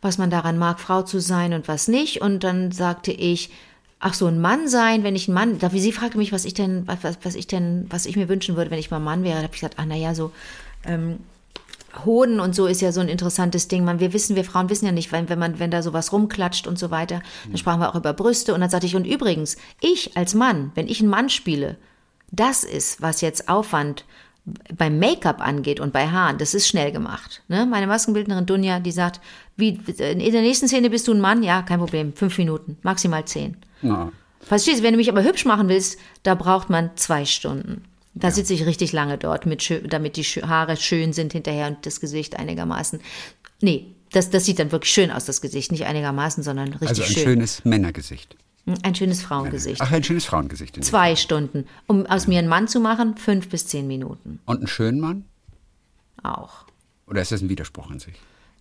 was man daran mag, Frau zu sein und was nicht. Und dann sagte ich, ach so, ein Mann sein, wenn ich ein Mann, da wie sie fragte mich, was ich denn, was, was, ich denn, was ich mir wünschen würde, wenn ich mal Mann wäre, da habe ich gesagt, ah, naja, so, ähm, Hoden und so ist ja so ein interessantes Ding. Man, wir wissen, wir Frauen wissen ja nicht, wenn, wenn man, wenn da sowas rumklatscht und so weiter. Dann sprachen wir auch über Brüste und dann sagte ich, und übrigens, ich als Mann, wenn ich einen Mann spiele, das ist, was jetzt Aufwand beim Make-up angeht und bei Haaren, das ist schnell gemacht. Ne? Meine Maskenbildnerin Dunja, die sagt, wie, in der nächsten Szene bist du ein Mann? Ja, kein Problem. Fünf Minuten, maximal zehn. Ja. Verstehst du, wenn du mich aber hübsch machen willst, da braucht man zwei Stunden. Da sitze ich richtig lange dort, mit, damit die Haare schön sind hinterher und das Gesicht einigermaßen. Nee, das, das sieht dann wirklich schön aus, das Gesicht. Nicht einigermaßen, sondern richtig Also ein schön. schönes Männergesicht. ein schönes Frauengesicht. Ach, ein schönes Frauengesicht. Zwei Stunden. Um aus mir einen Mann zu machen, fünf bis zehn Minuten. Und einen schönen Mann? Auch. Oder ist das ein Widerspruch in sich?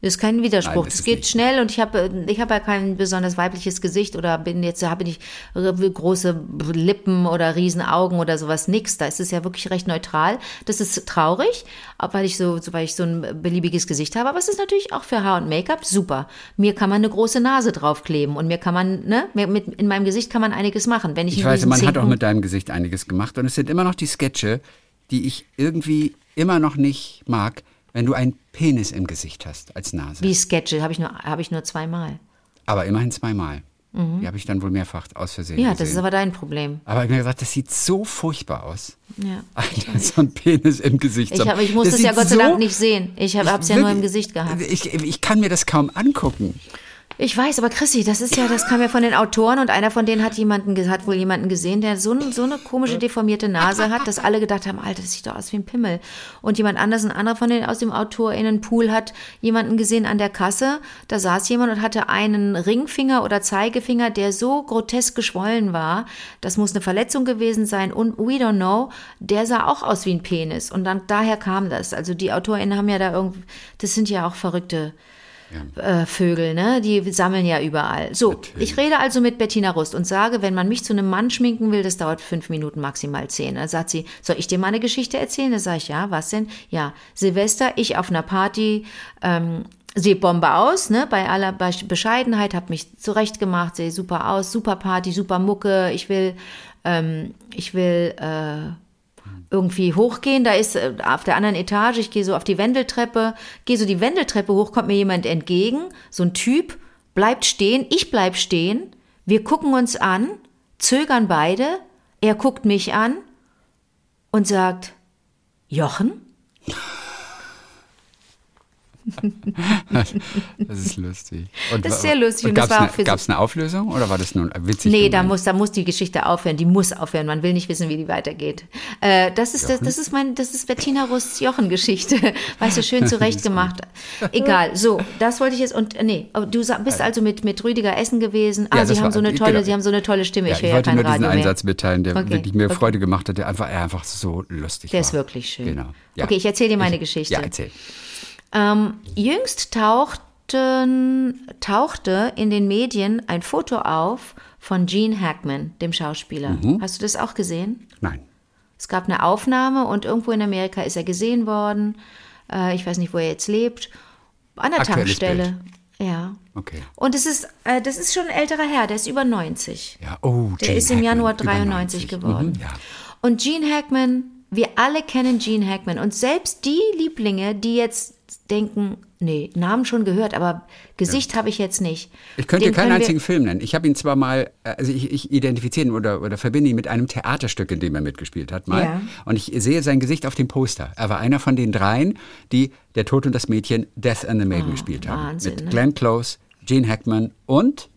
Das ist kein Widerspruch. Nein, es geht nicht. schnell und ich habe ich habe ja kein besonders weibliches Gesicht oder bin jetzt habe nicht große Lippen oder Riesenaugen oder sowas nix. Da ist es ja wirklich recht neutral. Das ist traurig, weil ich so, weil ich so ein beliebiges Gesicht habe, aber es ist natürlich auch für Haar und Make-up super. Mir kann man eine große Nase draufkleben und mir kann man, ne, mit, in meinem Gesicht kann man einiges machen. Wenn ich, Ich weiß, man hat auch mit deinem Gesicht einiges gemacht. Und es sind immer noch die Sketche, die ich irgendwie immer noch nicht mag, wenn du einen Penis im Gesicht hast als Nase. wie Sketche habe ich nur habe ich nur zweimal. Aber immerhin zweimal. Die habe ich dann wohl mehrfach aus Versehen Mhm. Ja, gesehen. das ist aber dein Problem. aber ich habe mir gesagt, das sieht so furchtbar aus. Ja. so ein Penis im Gesicht. Ich, hab, ich muss Das das ja Gott sei so- Dank nicht sehen. Ich habe es ja nur im Gesicht gehabt. Ich, ich kann mir das kaum angucken. Ich weiß, aber Chrissy, das ist ja, das kam ja von den Autoren und einer von denen hat jemanden, hat wohl jemanden gesehen, der so, so eine komische deformierte Nase hat, dass alle gedacht haben, Alter, das sieht doch aus wie ein Pimmel. Und jemand anders, ein anderer von den aus dem AutorInnenpool hat jemanden gesehen an der Kasse, da saß jemand und hatte einen Ringfinger oder Zeigefinger, der so grotesk geschwollen war, das muss eine Verletzung gewesen sein und we don't know, der sah auch aus wie ein Penis. Und dann daher kam das. Also die AutorInnen haben ja da irgendwie, das sind ja auch verrückte äh, Vögel, ne? Die sammeln ja überall. So, ich rede also mit Bettina Rust und sage, wenn man mich zu einem Mann schminken will, das dauert fünf Minuten, maximal zehn. Dann sagt sie, soll ich dir mal eine Geschichte erzählen? Da sage ich, ja, was denn? Ja, Silvester, ich auf einer Party, ähm, sehe Bombe aus, ne? Bei aller Be- Bescheidenheit, habe mich zurechtgemacht, sehe super aus, super Party, super Mucke. Ich will, ähm, ich will äh, irgendwie hochgehen. Da ist äh, auf der anderen Etage, ich gehe so auf die Wendeltreppe, gehe so die Wendeltreppe hoch, kommt mir jemand entgegen, so ein Typ, bleibt stehen, ich bleib stehen, wir gucken uns an, zögern beide, er guckt mich an und sagt, Jochen? das ist lustig. Und, Das ist sehr lustig Gab es eine, Auflösung oder war das nur witzig? Nee, da gemeint? muss, da muss die Geschichte aufhören. Die muss aufhören. Man will nicht wissen, wie die weitergeht. Äh, das ist das, das ist mein, das ist Bettina Rusts Jochen-Geschichte. Weißt du, schön zurecht gemacht. Egal. So, das wollte ich jetzt. Und äh, nee, du bist also mit mit Rüdiger Essen gewesen. Ah, Ja, Sie haben so eine tolle, genau. Sie haben so eine tolle Stimme. Ja, ich ich ja wollte kein nur diesen mehr. Einsatz mitteilen, der Okay, wirklich mir okay. Freude gemacht hat, der einfach, einfach so lustig Der war. ist wirklich schön. Genau. Ja. Okay, ich erzähle dir meine Geschichte. Ja, erzähl. Ähm, jüngst tauchten, tauchte in den Medien ein Foto auf von Gene Hackman, dem Schauspieler. Mhm. Hast du das auch gesehen? Nein. Es gab eine Aufnahme und irgendwo in Amerika ist er gesehen worden. Äh, ich weiß nicht, wo er jetzt lebt. An der Aktuelles Tankstelle. Ja. Okay. Und es ist, äh, das ist schon ein älterer Herr, der ist über 90. Ja, oh, Der Gene ist im Januar Hackman, über 93 90. geworden. Mhm, ja. Und Gene Hackman, wir alle kennen Gene Hackman. Und selbst die Lieblinge, die jetzt denken, nee, Namen schon gehört, aber Gesicht habe ich jetzt nicht. Ich könnte Den keinen einzigen Film nennen. Ich habe ihn zwar mal, äh, also ich, ich identifiziere ihn oder, oder verbinde ihn mit einem Theaterstück, in dem er mitgespielt hat mal. Ja. Und ich sehe sein Gesicht auf dem Poster. Er war einer von den dreien, die Der Tod und das Mädchen Death and the Maiden gespielt haben. Ah, Wahnsinn, mit ne? Glenn Close, Gene Hackman und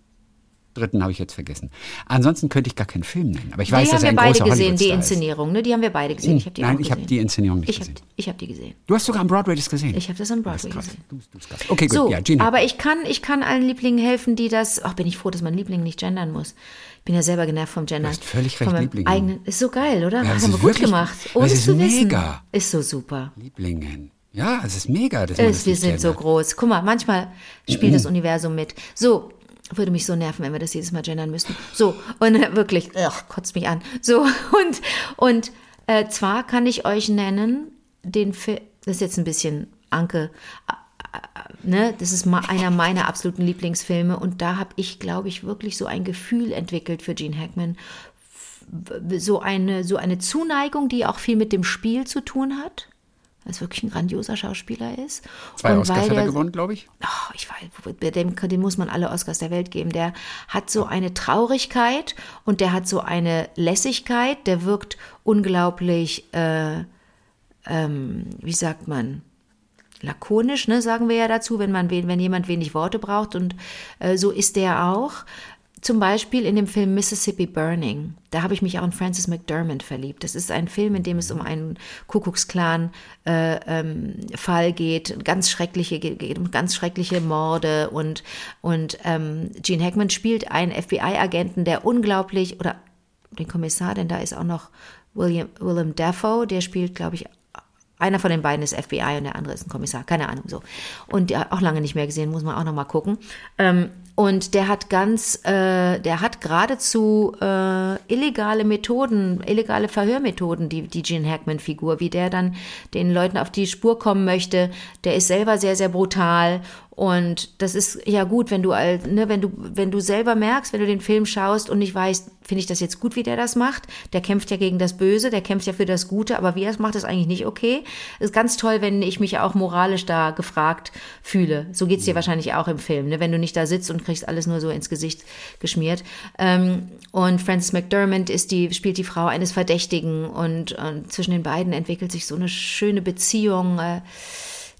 dritten habe ich jetzt vergessen. Ansonsten könnte ich gar keinen Film nennen. Aber ich weiß, die dass haben er wir ein beide großer gesehen, die Hollywood-Star ist. Inszenierung. Ne? Die haben wir beide gesehen. Ich habe die Nein, auch ich habe gesehen. die Inszenierung nicht ich habe gesehen. ich hab die gesehen. Du hast sogar am Broadway das gesehen. Ich habe das am Das Broadway krass. gesehen. Du, du. Okay, gut. So, ja, Gene aber ich kann, ich kann allen Lieblingen helfen, die das. Ach, bin ich froh, dass mein Liebling nicht gendern muss. Ich bin ja selber genervt vom Gendern. hast völlig recht. Eigenen, ist so geil, oder? Ja, das das haben wir gut gemacht. das Ohne ist zu wissen. mega. Ist so super. Lieblingen. Ja, es ist mega. Dass man Es, das wir sind so groß. Guck mal, manchmal spielt das Universum mit. So, würde mich so nerven, wenn wir das jedes Mal gendern müssten. So, und wirklich, ugh, kotzt mich an. So, und, und äh, zwar kann ich euch nennen, den Film, das ist jetzt ein bisschen Anke, ne, das ist einer meiner absoluten Lieblingsfilme und da habe ich, glaube ich, wirklich so ein Gefühl entwickelt für Gene Hackman. So eine, so eine Zuneigung, die auch viel mit dem Spiel zu tun hat. Weil es wirklich ein grandioser Schauspieler ist. Zwei Und Oscars weil hat er der- gewonnen, glaube ich. Oh, ich weiß, dem, dem muss man alle Oscars der Welt geben. Der hat so eine Traurigkeit und der hat so eine Lässigkeit. Der wirkt unglaublich, äh, ähm, wie sagt man, lakonisch, ne, sagen wir ja dazu, wenn man wen- wenn jemand wenig Worte braucht und äh, so ist der auch. Zum Beispiel in dem Film Mississippi Burning. Da habe ich mich auch in Francis McDermott verliebt. Das ist ein Film, in dem es um einen Kuckucksklan äh, ähm, geht, ganz schreckliche geht um ganz schreckliche Morde und und ähm, Gene Hackman spielt einen FBI-Agenten, der unglaublich oder den Kommissar, denn da ist auch noch William Willem Dafoe, der spielt, glaube ich, einer von den beiden ist FBI und der andere ist ein Kommissar, keine Ahnung so. Und der auch lange nicht mehr gesehen, muss man auch noch mal gucken. Ähm, und der hat ganz, äh, der hat geradezu äh, illegale Methoden, illegale Verhörmethoden, die, die Gene Hackman-Figur, wie der dann den Leuten auf die Spur kommen möchte. Der ist selber sehr, sehr brutal und das ist ja gut, wenn du, all- ne, wenn du, wenn du selber merkst, wenn du den Film schaust und nicht weißt, finde ich das jetzt gut, wie der das macht. Der kämpft ja gegen das Böse, der kämpft ja für das Gute, aber wie er es macht, ist eigentlich nicht okay. Ist ganz toll, wenn ich mich auch moralisch da gefragt fühle. So geht's dir wahrscheinlich auch im Film, ne? wenn du nicht da sitzt und kriegst alles nur so ins Gesicht geschmiert. Ähm, und Frances McDermott ist die, spielt die Frau eines Verdächtigen und, und zwischen den beiden entwickelt sich so eine schöne Beziehung.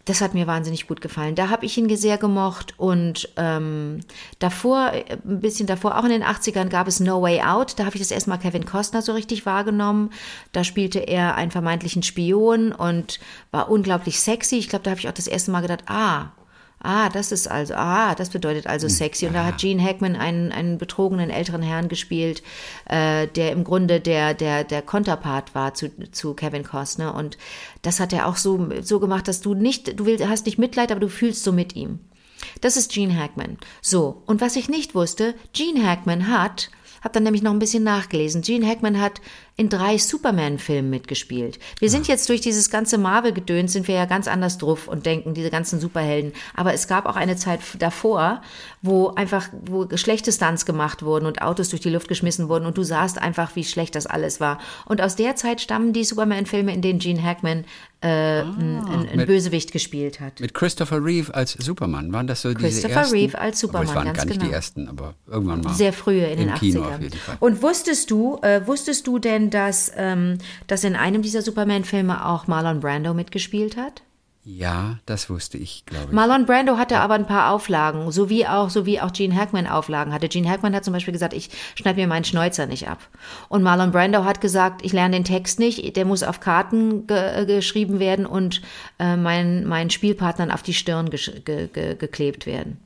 Das hat mir wahnsinnig gut gefallen. Da habe ich ihn sehr gemocht und ähm, davor, äh, ein bisschen davor, auch in den 80ern gab es No Way Out. Da habe ich das erstmal Kevin Costner so richtig wahrgenommen. Da spielte er einen vermeintlichen Spion und war unglaublich sexy. Ich glaube, da habe ich auch das erste Mal gedacht, ah, Ah, das ist also, ah, das bedeutet also sexy. Und da hat Gene Hackman einen, einen betrogenen älteren Herrn gespielt, äh, der im Grunde der, der, der Konterpart war zu, zu Kevin Costner. Und das hat er auch so, so gemacht, dass du nicht, du willst, hast nicht Mitleid, aber du fühlst so mit ihm. Das ist Gene Hackman. So, und was ich nicht wusste, Gene Hackman hat, hab dann nämlich noch ein bisschen nachgelesen, Gene Hackman hat in drei Superman-Filmen mitgespielt. Wir sind jetzt durch dieses ganze Marvel-Gedöns, sind wir ja ganz anders drauf und denken, diese ganzen Superhelden. Aber es gab auch eine Zeit davor, wo einfach, wo schlechte Stunts gemacht wurden und Autos durch die Luft geschmissen wurden und du sahst einfach, wie schlecht das alles war. Und aus der Zeit stammen die Superman-Filme, in denen Gene Hackman äh, ein, ein, ein mit- Bösewicht gespielt hat. Mit Christopher Reeve als Superman. Waren das so diese Christopher ersten? Reeve als Superman, es waren ganz gar nicht die genau. ersten, aber irgendwann mal. Sehr frühe in den Im Kino 80ern. auf jeden Fall. Und wusstest du, äh, wusstest du denn, dass, ähm, dass in einem dieser Superman-Filme auch Marlon Brando mitgespielt hat? Ja, das wusste ich, glaube ich. Marlon Brando hatte aber ein paar Auflagen, so wie auch, so wie auch Gene Hackman Auflagen hatte. Gene Hackman hat zum Beispiel gesagt, ich schneide mir meinen Schnäuzer nicht ab. Und Marlon Brando hat gesagt, ich lerne den Text nicht, der muss auf Karten ge äh, geschrieben werden und äh, meinen mein Spielpartnern auf die Stirn ge ge geklebt werden.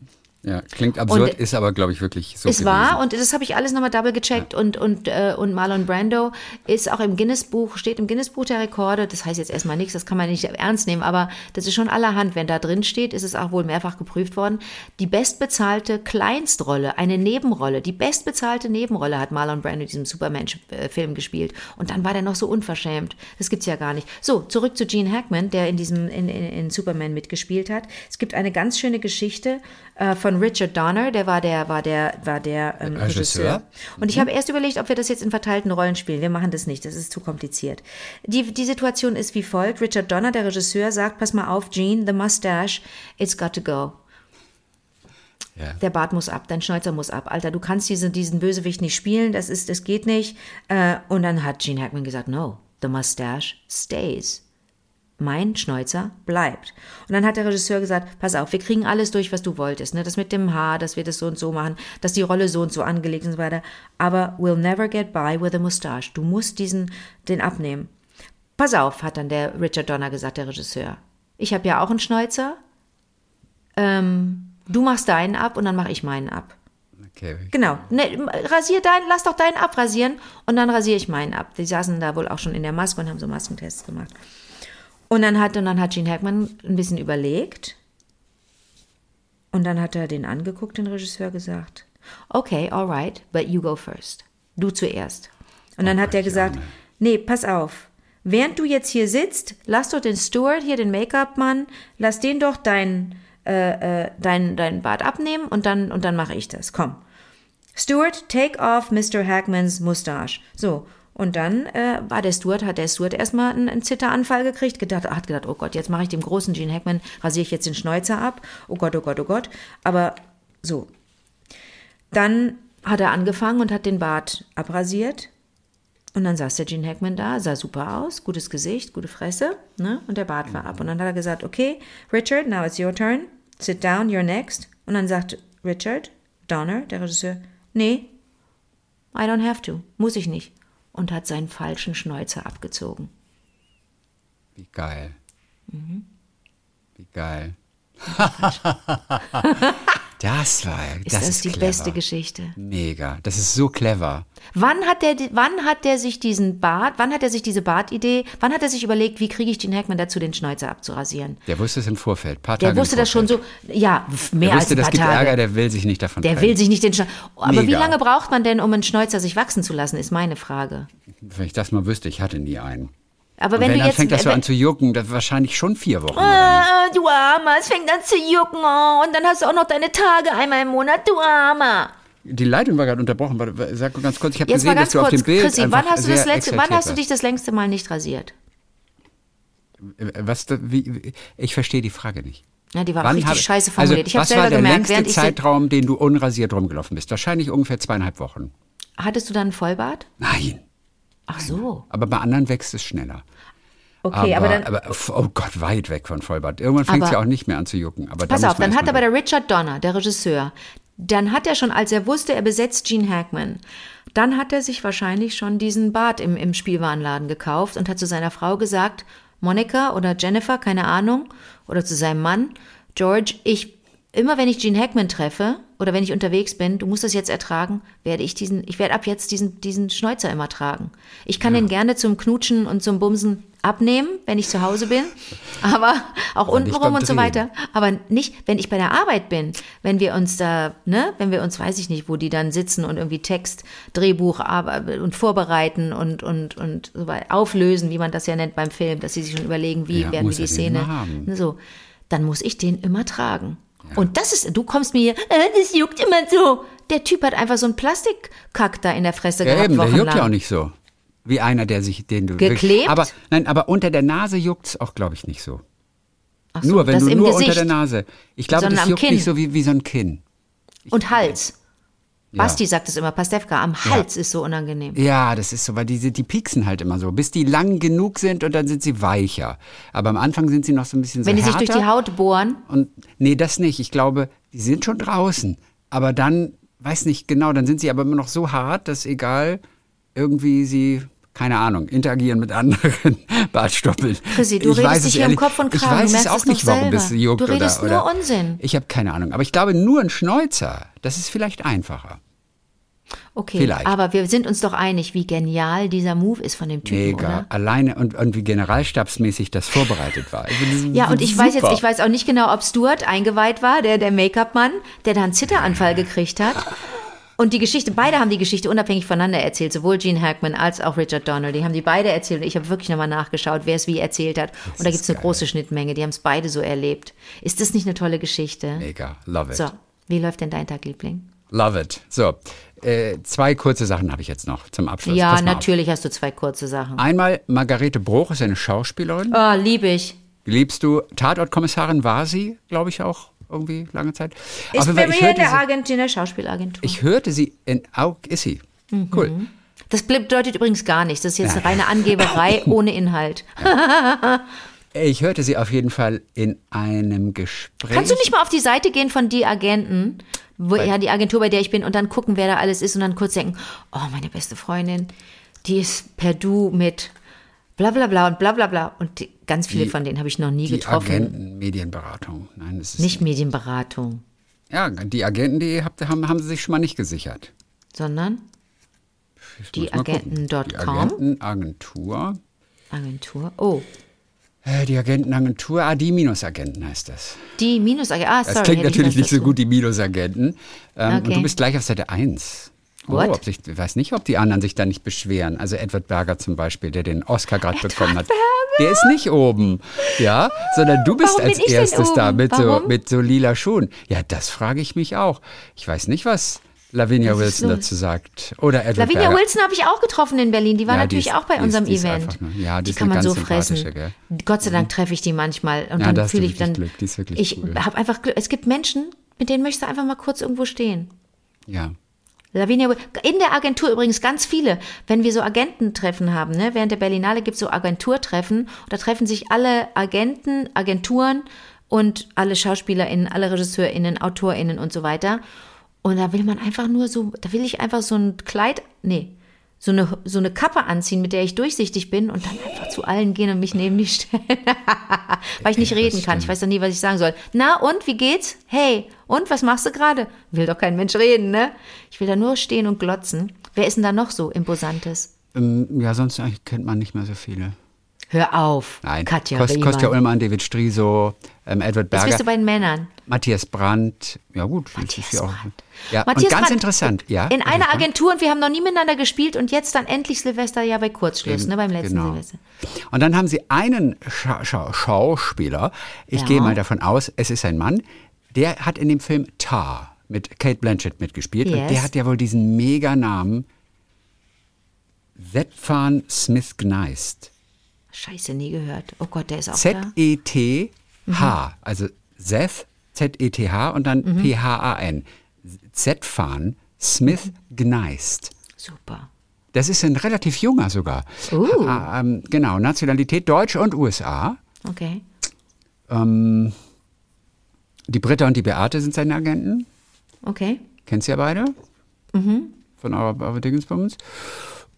Ja, klingt absurd, und ist aber, glaube ich, wirklich so. Es war, und das habe ich alles nochmal double gecheckt. Ja. Und, und, äh, und Marlon Brando ist auch im Guinness-Buch, steht im Guinness-Buch der Rekorde. Das heißt jetzt erstmal nichts, das kann man nicht ernst nehmen, aber das ist schon allerhand. Wenn da drin steht, ist es auch wohl mehrfach geprüft worden. Die bestbezahlte Kleinstrolle, eine Nebenrolle, die bestbezahlte Nebenrolle hat Marlon Brando in diesem Superman-Film gespielt. Und dann war der noch so unverschämt. Das gibt's ja gar nicht. So, zurück zu Gene Hackman, der in diesem, in, in, in Superman mitgespielt hat. Es gibt eine ganz schöne Geschichte äh, von Richard Donner, der war der, war der, war der ähm, Regisseur. Und ich mhm. habe erst überlegt, ob wir das jetzt in verteilten Rollen spielen. Wir machen das nicht, das ist zu kompliziert. Die, die Situation ist wie folgt. Richard Donner, der Regisseur, sagt, pass mal auf, Gene, the mustache, it's got to go. Ja. Der Bart muss ab, dein Schnäuzer muss ab. Alter, du kannst diesen, diesen Bösewicht nicht spielen, das ist, das geht nicht. Äh, und dann hat Gene Hackman gesagt, no, the mustache stays mein Schnäuzer bleibt. Und dann hat der Regisseur gesagt, pass auf, wir kriegen alles durch, was du wolltest, ne? Das mit dem Haar, dass wir das so und so machen, dass die Rolle so und so angelegt und so weiter. Aber we'll never get by with a mustache. Du musst diesen, den abnehmen. Pass auf, hat dann der Richard Donner gesagt, der Regisseur. Ich habe ja auch einen Schnäuzer. Ähm, du machst deinen ab und dann mache ich meinen ab. Okay. Genau. Ne, rasier deinen, lass doch deinen abrasieren und dann rasiere ich meinen ab. Die saßen da wohl auch schon in der Maske und haben so Maskentests gemacht. Und dann hat, und dann hat Gene Hackman ein bisschen überlegt. Und dann hat er den angeguckt, den Regisseur, gesagt, okay, alright, but you go first. Du zuerst. Und dann oh, hat er gesagt, Jane. nee, pass auf. Während du jetzt hier sitzt, lass doch den Steward hier, den Make-up-Mann, lass den doch dein, äh, äh, dein, dein Bart abnehmen und dann, und dann mache ich das. Komm. Steward, take off Mr. Hackmans Mustache. So. Und dann äh, war der Stuart, hat der Stuart erstmal einen, einen Zitteranfall gekriegt, gedacht, hat gedacht, oh Gott, jetzt mache ich dem großen Gene Hackman, rasiere ich jetzt den Schnäuzer ab. Oh Gott, oh Gott, oh Gott. Aber so. Dann hat er angefangen und hat den Bart abrasiert. Und dann saß der Gene Hackman da, sah super aus, gutes Gesicht, gute Fresse, ne? Und der Bart war ab. Und dann hat er gesagt, okay, Richard, now it's your turn. Sit down, you're next. Und dann sagt Richard, Donner, der Regisseur, nee, I don't have to, muss ich nicht und hat seinen falschen Schnäuzer abgezogen. Wie geil. Mhm. Wie geil. Das war ist das, das ist die clever. beste Geschichte. Mega, das ist so clever. Wann hat der, wann hat der sich diesen Bart, wann hat er sich diese Bartidee, wann hat er sich überlegt, wie kriege ich den Hackman dazu, den Schnäuzer abzurasieren? Der wusste es im Vorfeld, paar Tage Der wusste das schon so, ja, mehr der wusste, als ein paar das gibt Tage. Ärger, der will sich nicht davon Der trennen. will sich nicht den Schnäuzer. Aber Mega. wie lange braucht man denn, um einen Schnäuzer sich wachsen zu lassen, ist meine Frage. Wenn ich das mal wüsste, ich hatte nie einen. Aber wenn, wenn, du jetzt fängt das so an zu jucken, das wahrscheinlich schon vier Wochen. Äh, du Armer, es fängt an zu jucken oh, und dann hast du auch noch deine Tage einmal im Monat, du Armer. Die Leitung war gerade unterbrochen. Sag ganz kurz, ich habe gesehen, dass du kurz, auf dem Bild Chrissy, wann hast, du das letzte, wann hast du dich das längste Mal nicht rasiert? Was, wie, ich verstehe die Frage nicht. Ja, die war wann richtig hab, scheiße formuliert. Also, ich habe selber gemerkt, während ich Zeitraum, den du unrasiert rumgelaufen bist? Wahrscheinlich ungefähr zweieinhalb Wochen. Hattest du dann einen Vollbart? Nein. Ach so. Aber bei anderen wächst es schneller. Okay, aber, aber dann. Aber, oh Gott, weit weg von Vollbart. Irgendwann fängt es ja auch nicht mehr an zu jucken. Aber pass auf, dann hat aber der Richard Donner, der Regisseur, dann hat er schon, als er wusste, er besetzt Gene Hackman, dann hat er sich wahrscheinlich schon diesen Bart im, im Spielwarenladen gekauft und hat zu seiner Frau gesagt, Monika oder Jennifer, keine Ahnung, oder zu seinem Mann, George, ich, immer wenn ich Gene Hackman treffe oder wenn ich unterwegs bin, du musst das jetzt ertragen, werde ich diesen, ich werde ab jetzt diesen, diesen Schnäuzer immer tragen. Ich kann ja. den gerne zum Knutschen und zum Bumsen abnehmen, wenn ich zu Hause bin, aber auch aber untenrum und so weiter. Aber nicht, wenn ich bei der Arbeit bin, wenn wir uns da, ne, wenn wir uns, weiß ich nicht, wo die dann sitzen und irgendwie Text, Drehbuch und vorbereiten und, und, und so weiter, auflösen, wie man das ja nennt beim Film, dass sie sich schon überlegen, wie ja, werden wir die Szene, so, dann muss ich den immer tragen. Und das ist, du kommst mir, äh, das juckt immer so. Der Typ hat einfach so einen Plastikkack da in der Fresse ja, gehabt. Eben, der juckt ja auch nicht so. Wie einer, der sich, den du. Geklebt? Aber, nein, aber unter der Nase juckt es auch, glaube ich, nicht so. Ach so, nur, wenn du nur Gesicht, unter der Nase. Ich glaube, das juckt Kinn. nicht so wie, wie so ein Kinn. Ich Und Hals. Basti sagt es immer, Pastewka, am Hals ist so unangenehm. Ja, das ist so, weil die, die pieksen halt immer so, bis die lang genug sind und dann sind sie weicher. Aber am Anfang sind sie noch so ein bisschen Wenn so die sich durch die Haut bohren, Und nee, das nicht. Ich glaube, die sind schon draußen. Aber dann, weiß nicht genau, dann sind sie aber immer noch so hart, dass egal, irgendwie sie, keine Ahnung, interagieren mit anderen Bartstoppeln. Chrissy, du Ich redest weiß dich hier ehrlich- Kopf und Ich Kragen. Du weiß es auch nicht, warum das selber. juckt. Du redest oder, nur oder Unsinn. Ich habe keine Ahnung. Aber ich glaube, nur ein Schnäuzer, das ist vielleicht einfacher. okay, Vielleicht. aber wir sind uns doch einig, wie genial dieser Move ist von dem Typen, Mega. oder? Alleine und, und wie generalstabsmäßig das vorbereitet war. Also das Ja, und ich weiß jetzt, super. ich weiß auch nicht genau, ob Stuart eingeweiht war, der, der Make-up-Mann, der da einen Zitteranfall gekriegt hat. Und die Geschichte, beide haben die Geschichte unabhängig voneinander erzählt, sowohl Gene Hackman als auch Richard Donald. Die haben die beide erzählt. Und ich habe wirklich nochmal nachgeschaut, wer es wie erzählt hat. Und da gibt es eine große Schnittmenge. Die haben es beide so erlebt. Ist das nicht eine tolle Geschichte? Mega. Love it. So, wie läuft denn dein Tag, Liebling? Love it. So, äh, zwei kurze Sachen habe ich jetzt noch zum Abschluss. Ja, mal auf. natürlich hast du zwei kurze Sachen. Einmal, Margarete Bruch ist eine Schauspielerin. Oh, lieb ich. Liebst du? Tatortkommissarin war sie, glaube ich, auch irgendwie lange Zeit. Ich bin hier in hörte der sie, Agentur, in der Schauspielagentur. ich hörte sie in Aug, ist sie. Mhm. Cool. das bedeutet übrigens gar nichts. Das ist jetzt eine reine Angeberei ohne Inhalt. Ich hörte sie auf jeden Fall in einem Gespräch. Kannst du nicht mal auf die Seite gehen von die Agenten, wo ja die Agentur, bei der ich bin, und dann gucken, wer da alles ist und dann kurz denken, oh, meine beste Freundin, die ist per Du mit bla bla bla und bla bla bla. Und die, ganz viele Die- von denen habe ich noch nie die getroffen. Agenten, Medienberatung. Nein, das ist Nicht Medienberatung, Ja, die Agenten, die habt, haben, haben sie sich schon mal nicht gesichert. sondern Die Agenten.com? Agentenagentur. Agentur. Oh, Äh, Die Agentenagentur, ah, die Minusagenten heißt das. die Minusagent. Ah, sorry. Das klingt natürlich nicht so gut, die Minusagenten. Ähm, Und Okay. du bist gleich auf Seite 1. Oh, ob sich, ich weiß nicht, ob die anderen sich da nicht beschweren. Also Edward Berger zum Beispiel, der den Oscar gerade bekommen hat. Der ist nicht oben, ja, sondern du bist Warum als erstes da mit so, mit so lila Schuhen. Ja, das frage ich mich auch. Ich weiß nicht, was Lavinia Wilson los? dazu sagt. Oder Edward Lavinia Berger. Wilson habe ich auch getroffen in Berlin. Die war Ja, die natürlich ist- auch bei die ist- unserem die ist Event. einfach nur- ja, die die ist kann man so fressen. sympathische, Gott sei Dank treffe ich die manchmal und Ja, dann fühle ich dann. Glück. Die ist wirklich ich cool. habe einfach Glück. Es gibt Menschen, mit denen möchtest du einfach mal kurz irgendwo stehen. Ja. Lavinia, in der Agentur übrigens ganz viele. Wenn wir so Agententreffen haben, ne, während der Berlinale gibt es so Agenturtreffen, da treffen sich alle Agenten, Agenturen und alle SchauspielerInnen, alle RegisseurInnen, AutorInnen und so weiter. Und da will man einfach nur so, da will ich einfach so ein Kleid, nee, so eine, so eine Kappe anziehen, mit der ich durchsichtig bin und dann einfach zu allen gehen und mich neben die stellen. Weil ich nicht reden kann. Ich weiß doch nie, was ich sagen soll. Na, und, wie geht's? Hey, und, was machst du gerade? Will doch kein Mensch reden, ne? Ich will da nur stehen und glotzen. Wer ist denn da noch so imposantes? Ähm, ja, sonst eigentlich kennt man nicht mehr so viele. Hör auf, Nein, Katja Kost, Riemann. Kostja Ullmann, David Striso, ähm, Edward Jetzt Berger. bist du bei den Männern. Matthias Brandt, ja gut. Matthias auch, Brandt. Ja, Matthias und ganz Brandt, interessant, ja. In einer. Agentur und wir haben noch nie miteinander gespielt und jetzt dann endlich Silvester ja bei Kurzschluss, ne, beim letzten Genau. Silvester. Und dann haben sie einen Scha Scha Schauspieler, ich Ja. gehe mal davon aus, es ist ein Mann, der hat in dem Film Tar mit Kate Blanchett mitgespielt und Yes. der hat ja wohl diesen Mega-Namen Zetfan Smith Gneist. Scheiße, nie gehört. Oh Gott, der ist auch da. Z-E-T-H, also Seth, Z-E-T-H und dann Mhm. P-H-A-N. Zetfan Smith Gneist. Super. Das ist ein relativ junger sogar. Uh. Ah, ähm, genau, Nationalität Deutsch und USA. Okay. Ähm, die Britta und die Beate sind seine Agenten. Okay. Kennst du ja beide? Von eurer, eurer Dingensbums.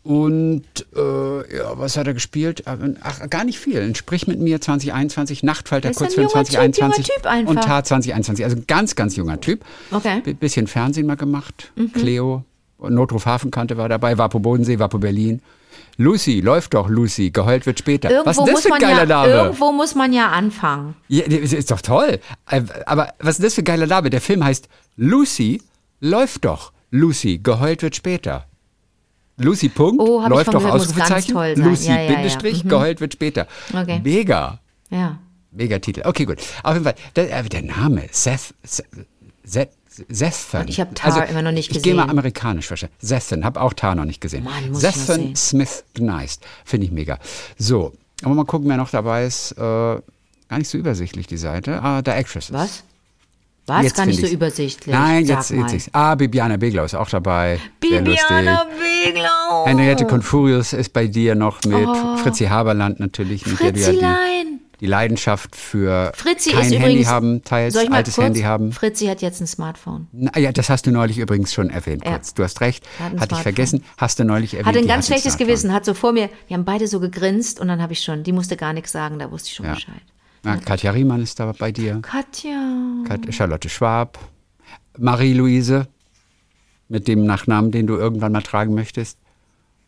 Und äh, ja, was hat er gespielt? Ach, gar nicht viel. Sprich mit mir 2021, Nachtfalter, Kurzfilm junger Typ, 2021 junger Typ einfach. und Tat 2021. Also ein ganz, ganz junger Typ. Okay. Mhm. B bisschen Fernsehen mal gemacht. Cleo, Notruf Hafenkante war dabei, Wapo Bodensee, Wapo Berlin. Lucy, läuft doch, Lucy, geheult wird später. was Irgendwo ist das muss, für ein man geiler ja, Name? irgendwo muss man ja anfangen. Ja, ist doch toll. Äh, Aber was ist das für ein geiler Name? Der Film heißt Lucy, läuft doch. Lucy, geheult wird später. Lucy, Punkt, Oh, läuft doch, Ausrufezeichen. Lucy, Ja, ja, ja. Bindestrich, Mhm. geheult wird später. Okay. Mega. Ja. Mega Titel. Okay, gut. Auf jeden Fall, der, äh, der Name, Seth, Seth, Seth Sethan. Und ich hab Tar immer noch nicht Ich gehe mal gesehen. amerikanisch wahrscheinlich. Sethan, habe auch Tar noch nicht gesehen. Mann, sehen. Smith Gneist. Finde ich mega. So, aber mal gucken, wer noch dabei ist. Äh, gar nicht so übersichtlich, die Seite. Ah, The Actresses. Was? War es Jetzt gar nicht so übersichtlich. Nein, jetzt, jetzt ich's. Ah, Bibiana Beglau ist auch dabei. Bibiana. Beglau. Henriette Confurius ist bei dir noch mit. Oh. Fritzi Haberland natürlich. Mit der du die, die Leidenschaft für Fritzi kein Handy übrigens. haben, teils ich altes kurz? Handy haben. Fritzi hat jetzt ein Smartphone. Na, ja, das hast du neulich übrigens schon erwähnt. Ja. Kurz. Du hast recht. Hat ein Hatte ich Smartphone. vergessen. Hast du neulich erwähnt. Hat ein ganz hat schlechtes Smartphone. Gewissen, hat so vor mir, wir haben beide so gegrinst und dann habe ich schon, die musste gar nichts sagen, da wusste ich schon Ja. Bescheid. Na, Katja Riemann ist da bei dir. Katja. Kat Charlotte Schwab. Marie-Louise. Mit dem Nachnamen, den du irgendwann mal tragen möchtest.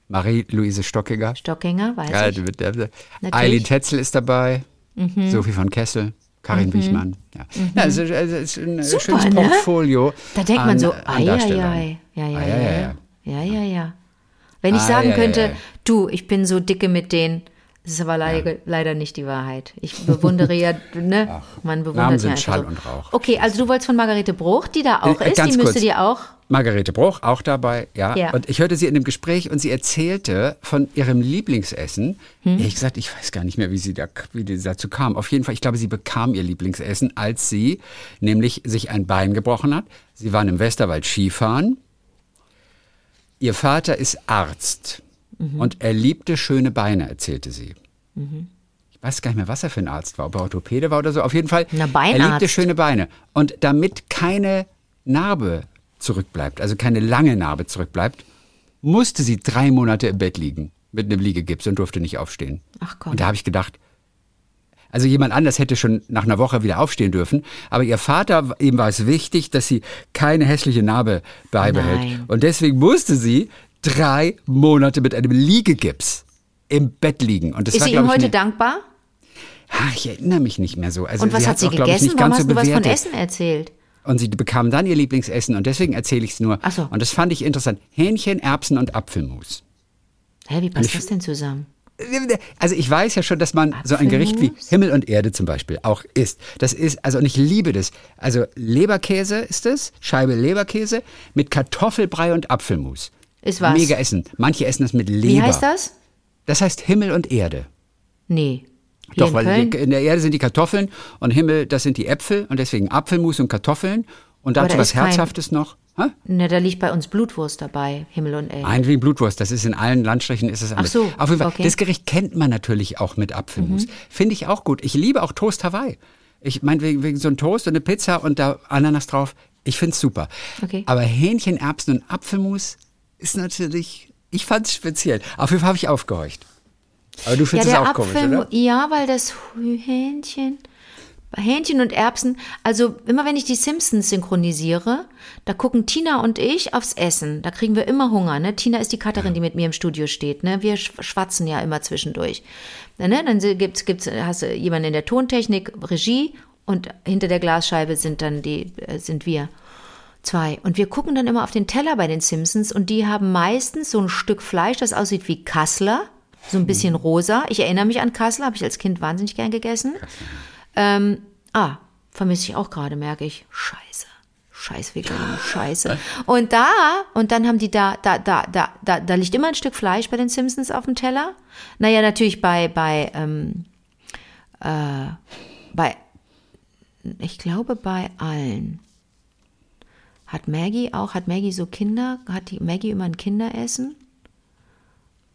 Marie-Louise Stockiger. Stockinger, weiß Ja, ich. Eileen Tetzel ist dabei, Mhm. Sophie von Kessel, Karin Wichmann. Ja. Ja, also, also, es ist ein Super, schönes ne? Portfolio. Da denkt an, man so, ai, ai, ai. Ja, ja, Ai, ja, ai, ja. ai. Ja, ja, ja. Wenn ich Ai, sagen ai, könnte, ai. du, ich bin so dicke mit denen, das ist aber leider, leider nicht die Wahrheit. Ich bewundere ja, ne? Man bewundert Namen ja sind einfach Schall so. und Rauch. Okay, also du wolltest von Margarete Bruch, die da auch Äh, ist, die müsste kurz. dir auch. Margarete Bruch auch dabei, ja. Ja. Und ich hörte sie in dem Gespräch und sie erzählte von ihrem Lieblingsessen. Hm? Ehrlich gesagt, ich weiß gar nicht mehr, wie sie, da, wie sie dazu kam. Auf jeden Fall, ich glaube, sie bekam ihr Lieblingsessen, als sie nämlich sich ein Bein gebrochen hat. Sie waren im Westerwald Skifahren. Ihr Vater ist Arzt Mhm. und er liebte schöne Beine, erzählte sie. Ich weiß gar nicht mehr, was er für ein Arzt war, ob er Orthopäde war oder so. Auf jeden Fall, Na, er liebte schöne Beine. Und damit keine Narbe zurückbleibt, also keine lange Narbe zurückbleibt, musste sie drei Monate im Bett liegen mit einem Liegegips und durfte nicht aufstehen. Ach komm. Und da habe ich gedacht, also jemand anders hätte schon nach einer Woche wieder aufstehen dürfen, aber ihr Vater, ihm war es wichtig, dass sie keine hässliche Narbe beibehält. Nein. Und deswegen musste sie drei Monate mit einem Liegegips im Bett liegen. Und das Ist war, sie ihm ich, heute eine- dankbar? Ah, ich erinnere mich nicht mehr so. Also Und was hat hat's sie auch, ich, gegessen? nicht Warum hast so du was von bewertet. Essen erzählt? Und sie bekam dann ihr Lieblingsessen und deswegen erzähle ich es nur. Ach so. Und das fand ich interessant. Hähnchen, Erbsen und Apfelmus. Hä, wie passt ich- das denn zusammen? Also ich weiß ja schon, dass man so ein Gericht wie Apfelmus? Himmel und Erde zum Beispiel auch isst. Das ist, also und ich liebe das. Also Leberkäse ist es, Scheibe Leberkäse mit Kartoffelbrei und Apfelmus. Ist was? Mega Essen. Manche essen das mit Leber. Wie heißt das? Das heißt Himmel und Erde. Nee. Hier Doch, in weil Köln? in der Erde sind die Kartoffeln und Himmel, das sind die Äpfel und deswegen Apfelmus und Kartoffeln und dazu da was kein- Herzhaftes noch. Hä? Ne, da liegt bei uns Blutwurst dabei, Himmel und Erde. Nein, wie Blutwurst, das ist in allen Landstrichen ist es anders. so, Auf jeden Fall, okay. das Gericht kennt man natürlich auch mit Apfelmus. Mhm. Finde ich auch gut. Ich liebe auch Toast Hawaii. Ich meine, wegen, wegen so einem Toast und eine Pizza und da Ananas drauf, ich finde es super. Okay. Aber Hähnchen, Erbsen und Apfelmus ist natürlich, ich fand es speziell. Auf jeden Fall habe ich aufgehorcht. Aber du findest es auch komisch, oder? Ja, weil das Hähnchen, Hähnchen und Erbsen, also immer wenn ich die Simpsons synchronisiere, da gucken Tina und ich aufs Essen. Da kriegen wir immer Hunger. Ne? Tina ist die Cutterin, die mit mir im Studio steht. Ne? Wir sch- schwatzen ja immer zwischendurch. Ne? Dann gibt's, gibt's, hast du jemanden in der Tontechnik, Regie und hinter der Glasscheibe sind dann die, äh, sind wir. Zwei. Und wir gucken dann immer auf den Teller bei den Simpsons und die haben meistens so ein Stück Fleisch, das aussieht wie Kassler, so ein bisschen rosa. Ich erinnere mich an Kassler, habe ich als Kind wahnsinnig gern gegessen. Ähm, ah, vermisse ich auch gerade, merke ich. Scheiße. Scheiß vegan, scheiße. Und da, und dann haben die da, da, da, da, da, da liegt immer ein Stück Fleisch bei den Simpsons auf dem Teller. Naja, natürlich bei, bei, ähm, äh, bei, ich glaube bei allen. Hat Maggie auch, hat Maggie so Kinder? Hat die Maggie immer ein Kinderessen?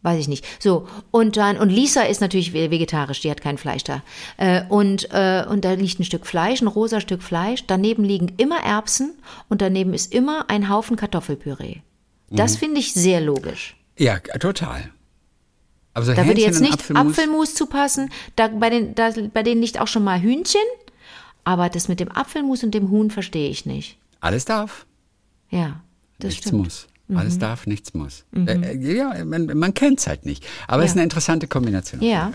Weiß ich nicht. So, und dann, und Lisa ist natürlich ve- vegetarisch, die hat kein Fleisch da. Äh, und, äh, und da liegt ein Stück Fleisch, ein rosa Stück Fleisch. Daneben liegen immer Erbsen und daneben ist immer ein Haufen Kartoffelpüree. Das finde ich sehr logisch. Ja, total. Aber so Da würde jetzt nicht Apfelmus, Apfelmus zupassen. Da, bei, den, da, bei denen liegt auch schon mal Hühnchen. Aber das mit dem Apfelmus und dem Huhn verstehe ich nicht. Alles darf. Ja, das nichts stimmt. Mhm. muss. Alles darf, nichts muss. Äh, äh, ja, man, man kennt es halt nicht. Aber es ist Ja. eine interessante Kombination. Ja.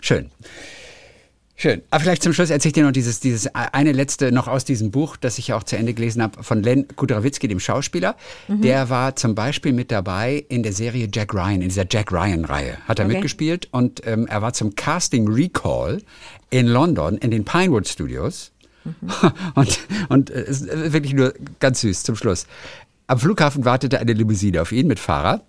Schön. Schön. Aber vielleicht zum Schluss erzähle ich dir noch dieses, dieses eine letzte noch aus diesem Buch, das ich ja auch zu Ende gelesen habe, von Len Kudrawitzki, dem Schauspieler. Mhm. Der war zum Beispiel mit dabei in der Serie Jack Ryan, in dieser Jack Ryan-Reihe. Hat er Okay. mitgespielt und ähm, er war zum Casting Recall in London in den Pinewood Studios. Mhm. und und äh, es ist wirklich nur ganz süß zum Schluss. Am Flughafen wartete eine Limousine auf ihn mit Fahrer.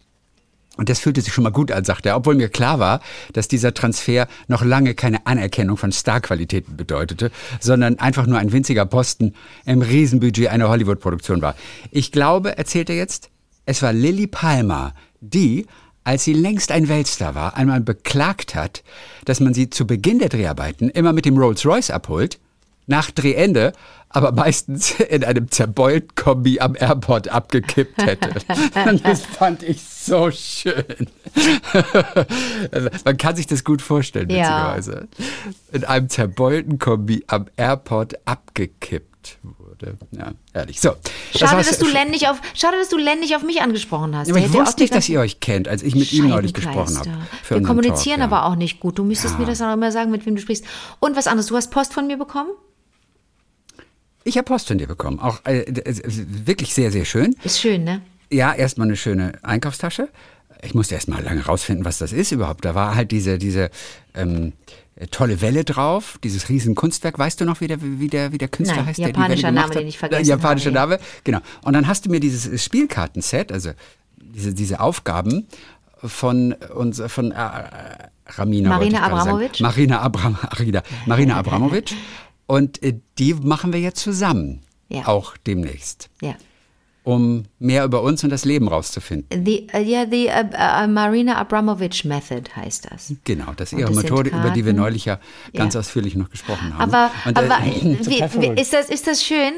Und das fühlte sich schon mal gut an, sagte er, obwohl mir klar war, dass dieser Transfer noch lange keine Anerkennung von Starqualitäten bedeutete, sondern einfach nur ein winziger Posten im Riesenbudget einer Hollywood-Produktion war. Ich glaube, erzählt er jetzt, es war Lily Palmer, die, als sie längst ein Weltstar war, einmal beklagt hat, dass man sie zu Beginn der Dreharbeiten immer mit dem Rolls-Royce abholt, nach Drehende aber meistens in einem zerbeulten Kombi am Airport abgekippt hätte. das fand ich so schön. Man kann sich das gut vorstellen, witzigerweise. Ja. In einem zerbeulten Kombi am Airport abgekippt wurde. Ja, ehrlich. So. Schade, das dass du Len nicht auf, schade, dass du Len nicht auf mich angesprochen hast. Ja, ich wusste nicht, dass ihr euch kennt, als ich mit ihm neulich gesprochen habe. Wir kommunizieren Talk, ja. aber auch nicht gut. Du müsstest ja. mir das auch immer sagen, mit wem du sprichst. Und was anderes, du hast Post von mir bekommen? Ich habe Post von dir bekommen. Auch äh, wirklich sehr, sehr schön. Ist schön, ne? Ja, erstmal eine schöne Einkaufstasche. Ich musste erst mal lange rausfinden, was das ist überhaupt. Da war halt diese, diese ähm, tolle Welle drauf, dieses riesen Kunstwerk. Weißt du noch, wie der, wie der, wie der Künstler Nein, heißt? Japanischer Name, den ich vergessen Japanischer habe. Name, genau. Und dann hast du mir dieses Spielkartenset, also diese, diese Aufgaben von uns, von äh, Ramina. Marina Abramovic. Marina, Abram, Marina Abramovic. Und äh, die machen wir jetzt zusammen. Ja. Auch demnächst. Ja. Um mehr über uns und das Leben rauszufinden. Die, uh, ja, die uh, uh, Marina Abramovic Method heißt das. Genau, das ist ihre Methode, über die wir neulich ja ganz ja. ausführlich noch gesprochen haben. Aber, und, aber wie, wie, ist, das, ist das schön,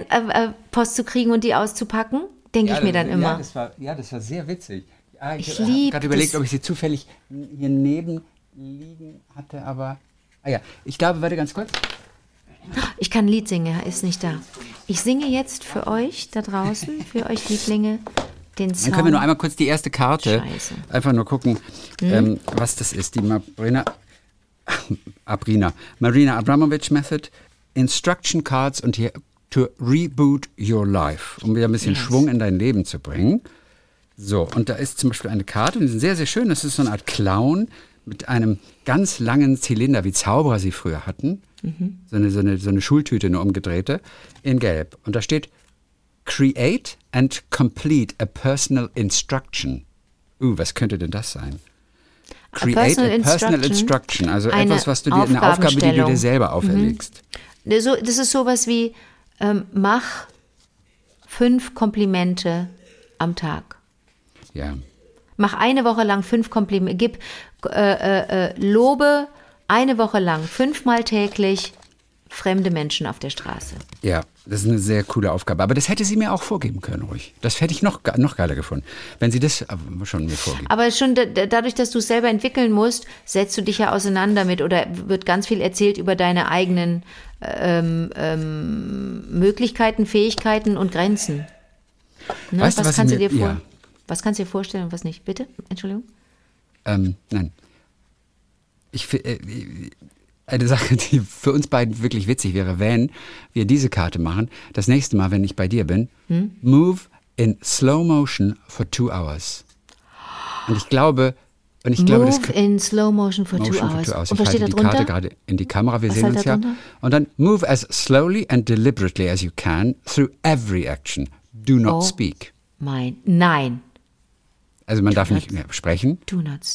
Post zu kriegen und die auszupacken? Denke ja, ich mir dann immer. Ja, das war, ja, das war sehr witzig. Ja, ich ich habe gerade überlegt, ob ich sie zufällig hier neben liegen hatte, aber. Ah ja, ich glaube, warte ganz kurz. Ich kann ein Lied singen, er ist nicht da. Ich singe jetzt für euch da draußen, für euch Lieblinge, den Song. Dann können wir nur einmal kurz die erste Karte Scheiße. einfach nur gucken, hm? ähm, was das ist. Die Marina, Abrina, Marina Abramovic Method, Instruction Cards und hier to reboot your life, um wieder ein bisschen yes. Schwung in dein Leben zu bringen. So, und da ist zum Beispiel eine Karte, die ist sehr, sehr schön. Das ist so eine Art Clown mit einem ganz langen Zylinder, wie Zauberer sie früher hatten. Mhm. So, eine, so, eine, so eine Schultüte, eine umgedrehte, in Gelb. Und da steht Create and complete a personal instruction. Uh, was könnte denn das sein? Create a personal, a personal instruction, instruction, also etwas, was du dir, eine Aufgabe, die du dir selber auferlegst. Mhm. das ist sowas wie, ähm, mach fünf Komplimente am Tag. Ja. Mach eine Woche lang fünf Komplimente, gib, äh, äh, äh lobe eine Woche lang, fünfmal täglich fremde Menschen auf der Straße. Ja, das ist eine sehr coole Aufgabe. Aber das hätte sie mir auch vorgeben können, ruhig. Das hätte ich noch, noch geiler gefunden, wenn sie das schon mir vorgibt. Aber schon dadurch, dass du es selber entwickeln musst, setzt du dich ja auseinander mit oder wird ganz viel erzählt über deine eigenen ähm, ähm, Möglichkeiten, Fähigkeiten und Grenzen. Ne? Weißt was, was kannst du dir vor ja. Was kannst du dir vorstellen und was nicht? Bitte? Entschuldigung? Ähm, nein ich, äh, eine Sache, die für uns beiden wirklich witzig wäre, wenn wir diese Karte machen, das nächste Mal, wenn ich bei dir bin, hm? move in slow motion for two hours. Und ich glaube, und ich move glaube, das in slow motion for, motion two, for hours. two hours. Und steht da die Karte gerade in die Kamera, wir was sehen uns ja. Und dann move as slowly and deliberately as you can through every action. Do not oh speak. Mein, nein. Also man darf nicht mehr sprechen.